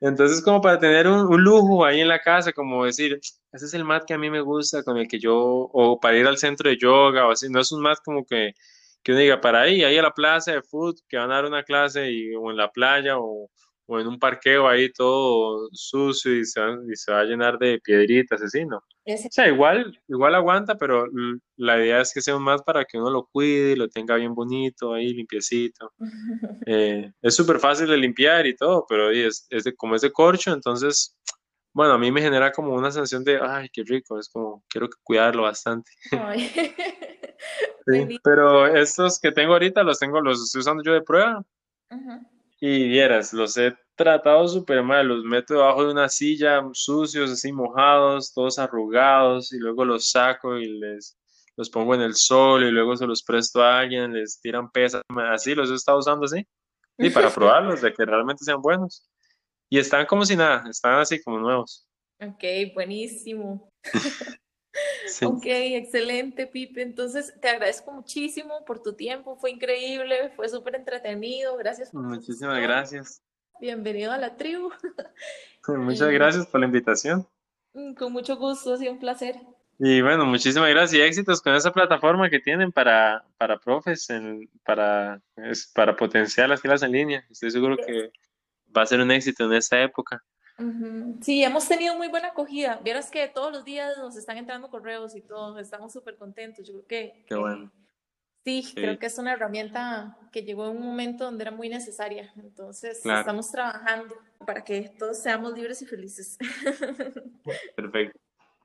Entonces, como para tener un, un lujo ahí en la casa, como decir, ese es el mat que a mí me gusta, con el que yo, o para ir al centro de yoga o así, no es un mat como que, que uno diga, para ahí, ahí a la plaza de foot, que van a dar una clase, y, o en la playa, o, o en un parqueo ahí todo sucio y se, va- y se va a llenar de piedritas, así, ¿no? Ese- O sea, igual, igual aguanta, pero la idea es que sea mat para que uno lo cuide, lo tenga bien bonito, ahí limpiecito. Eh, es súper fácil de limpiar y todo, pero es, es de, como es de corcho, entonces, bueno, a mí me genera como una sensación de, ay, qué rico, es como, quiero cuidarlo bastante. Sí, pero estos que tengo ahorita los tengo, los estoy usando yo de prueba. Y vieras, los he tratado súper mal, los meto debajo de una silla, sucios, así mojados, todos arrugados y luego los saco y les los pongo en el sol y luego se los presto a alguien, les tiran pesas, así los he estado usando así. Y para probarlos, de que realmente sean buenos. Y están como si nada, están así como nuevos. Ok, buenísimo. Sí. Ok, excelente, Pipe. Entonces, te agradezco muchísimo por tu tiempo, fue increíble, fue súper entretenido. Gracias por Muchísimas gracias. Bienvenido a la tribu. Muchas Y- gracias por la invitación. Mm, Con mucho gusto, ha sido un placer. Y bueno, muchísimas gracias y éxitos con esa plataforma que tienen para, para profes, en- para, es, para potenciar las clases en línea. Estoy seguro que va a ser un éxito en esta época. Sí, hemos tenido muy buena acogida. Vieras que todos los días nos están entrando correos y todo, estamos súper contentos. Yo creo que, Qué bueno. sí, Sí. creo que es una herramienta que llegó en un momento donde era muy necesaria. Entonces, Claro. estamos trabajando para que todos seamos libres y felices. Perfecto.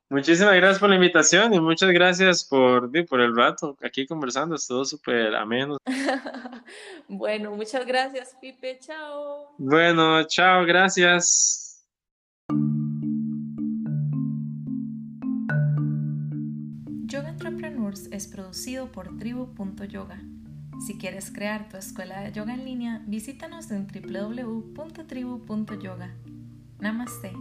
Muchísimas gracias por la invitación y muchas gracias por, por el rato aquí conversando. Estuvo súper ameno. Bueno, muchas gracias, Pipe. Chao. Bueno, chao, gracias. Entrepreneurs es producido por tribu.yoga. Si quieres crear tu escuela de yoga en línea, visítanos en www.tribu.yoga. Namaste.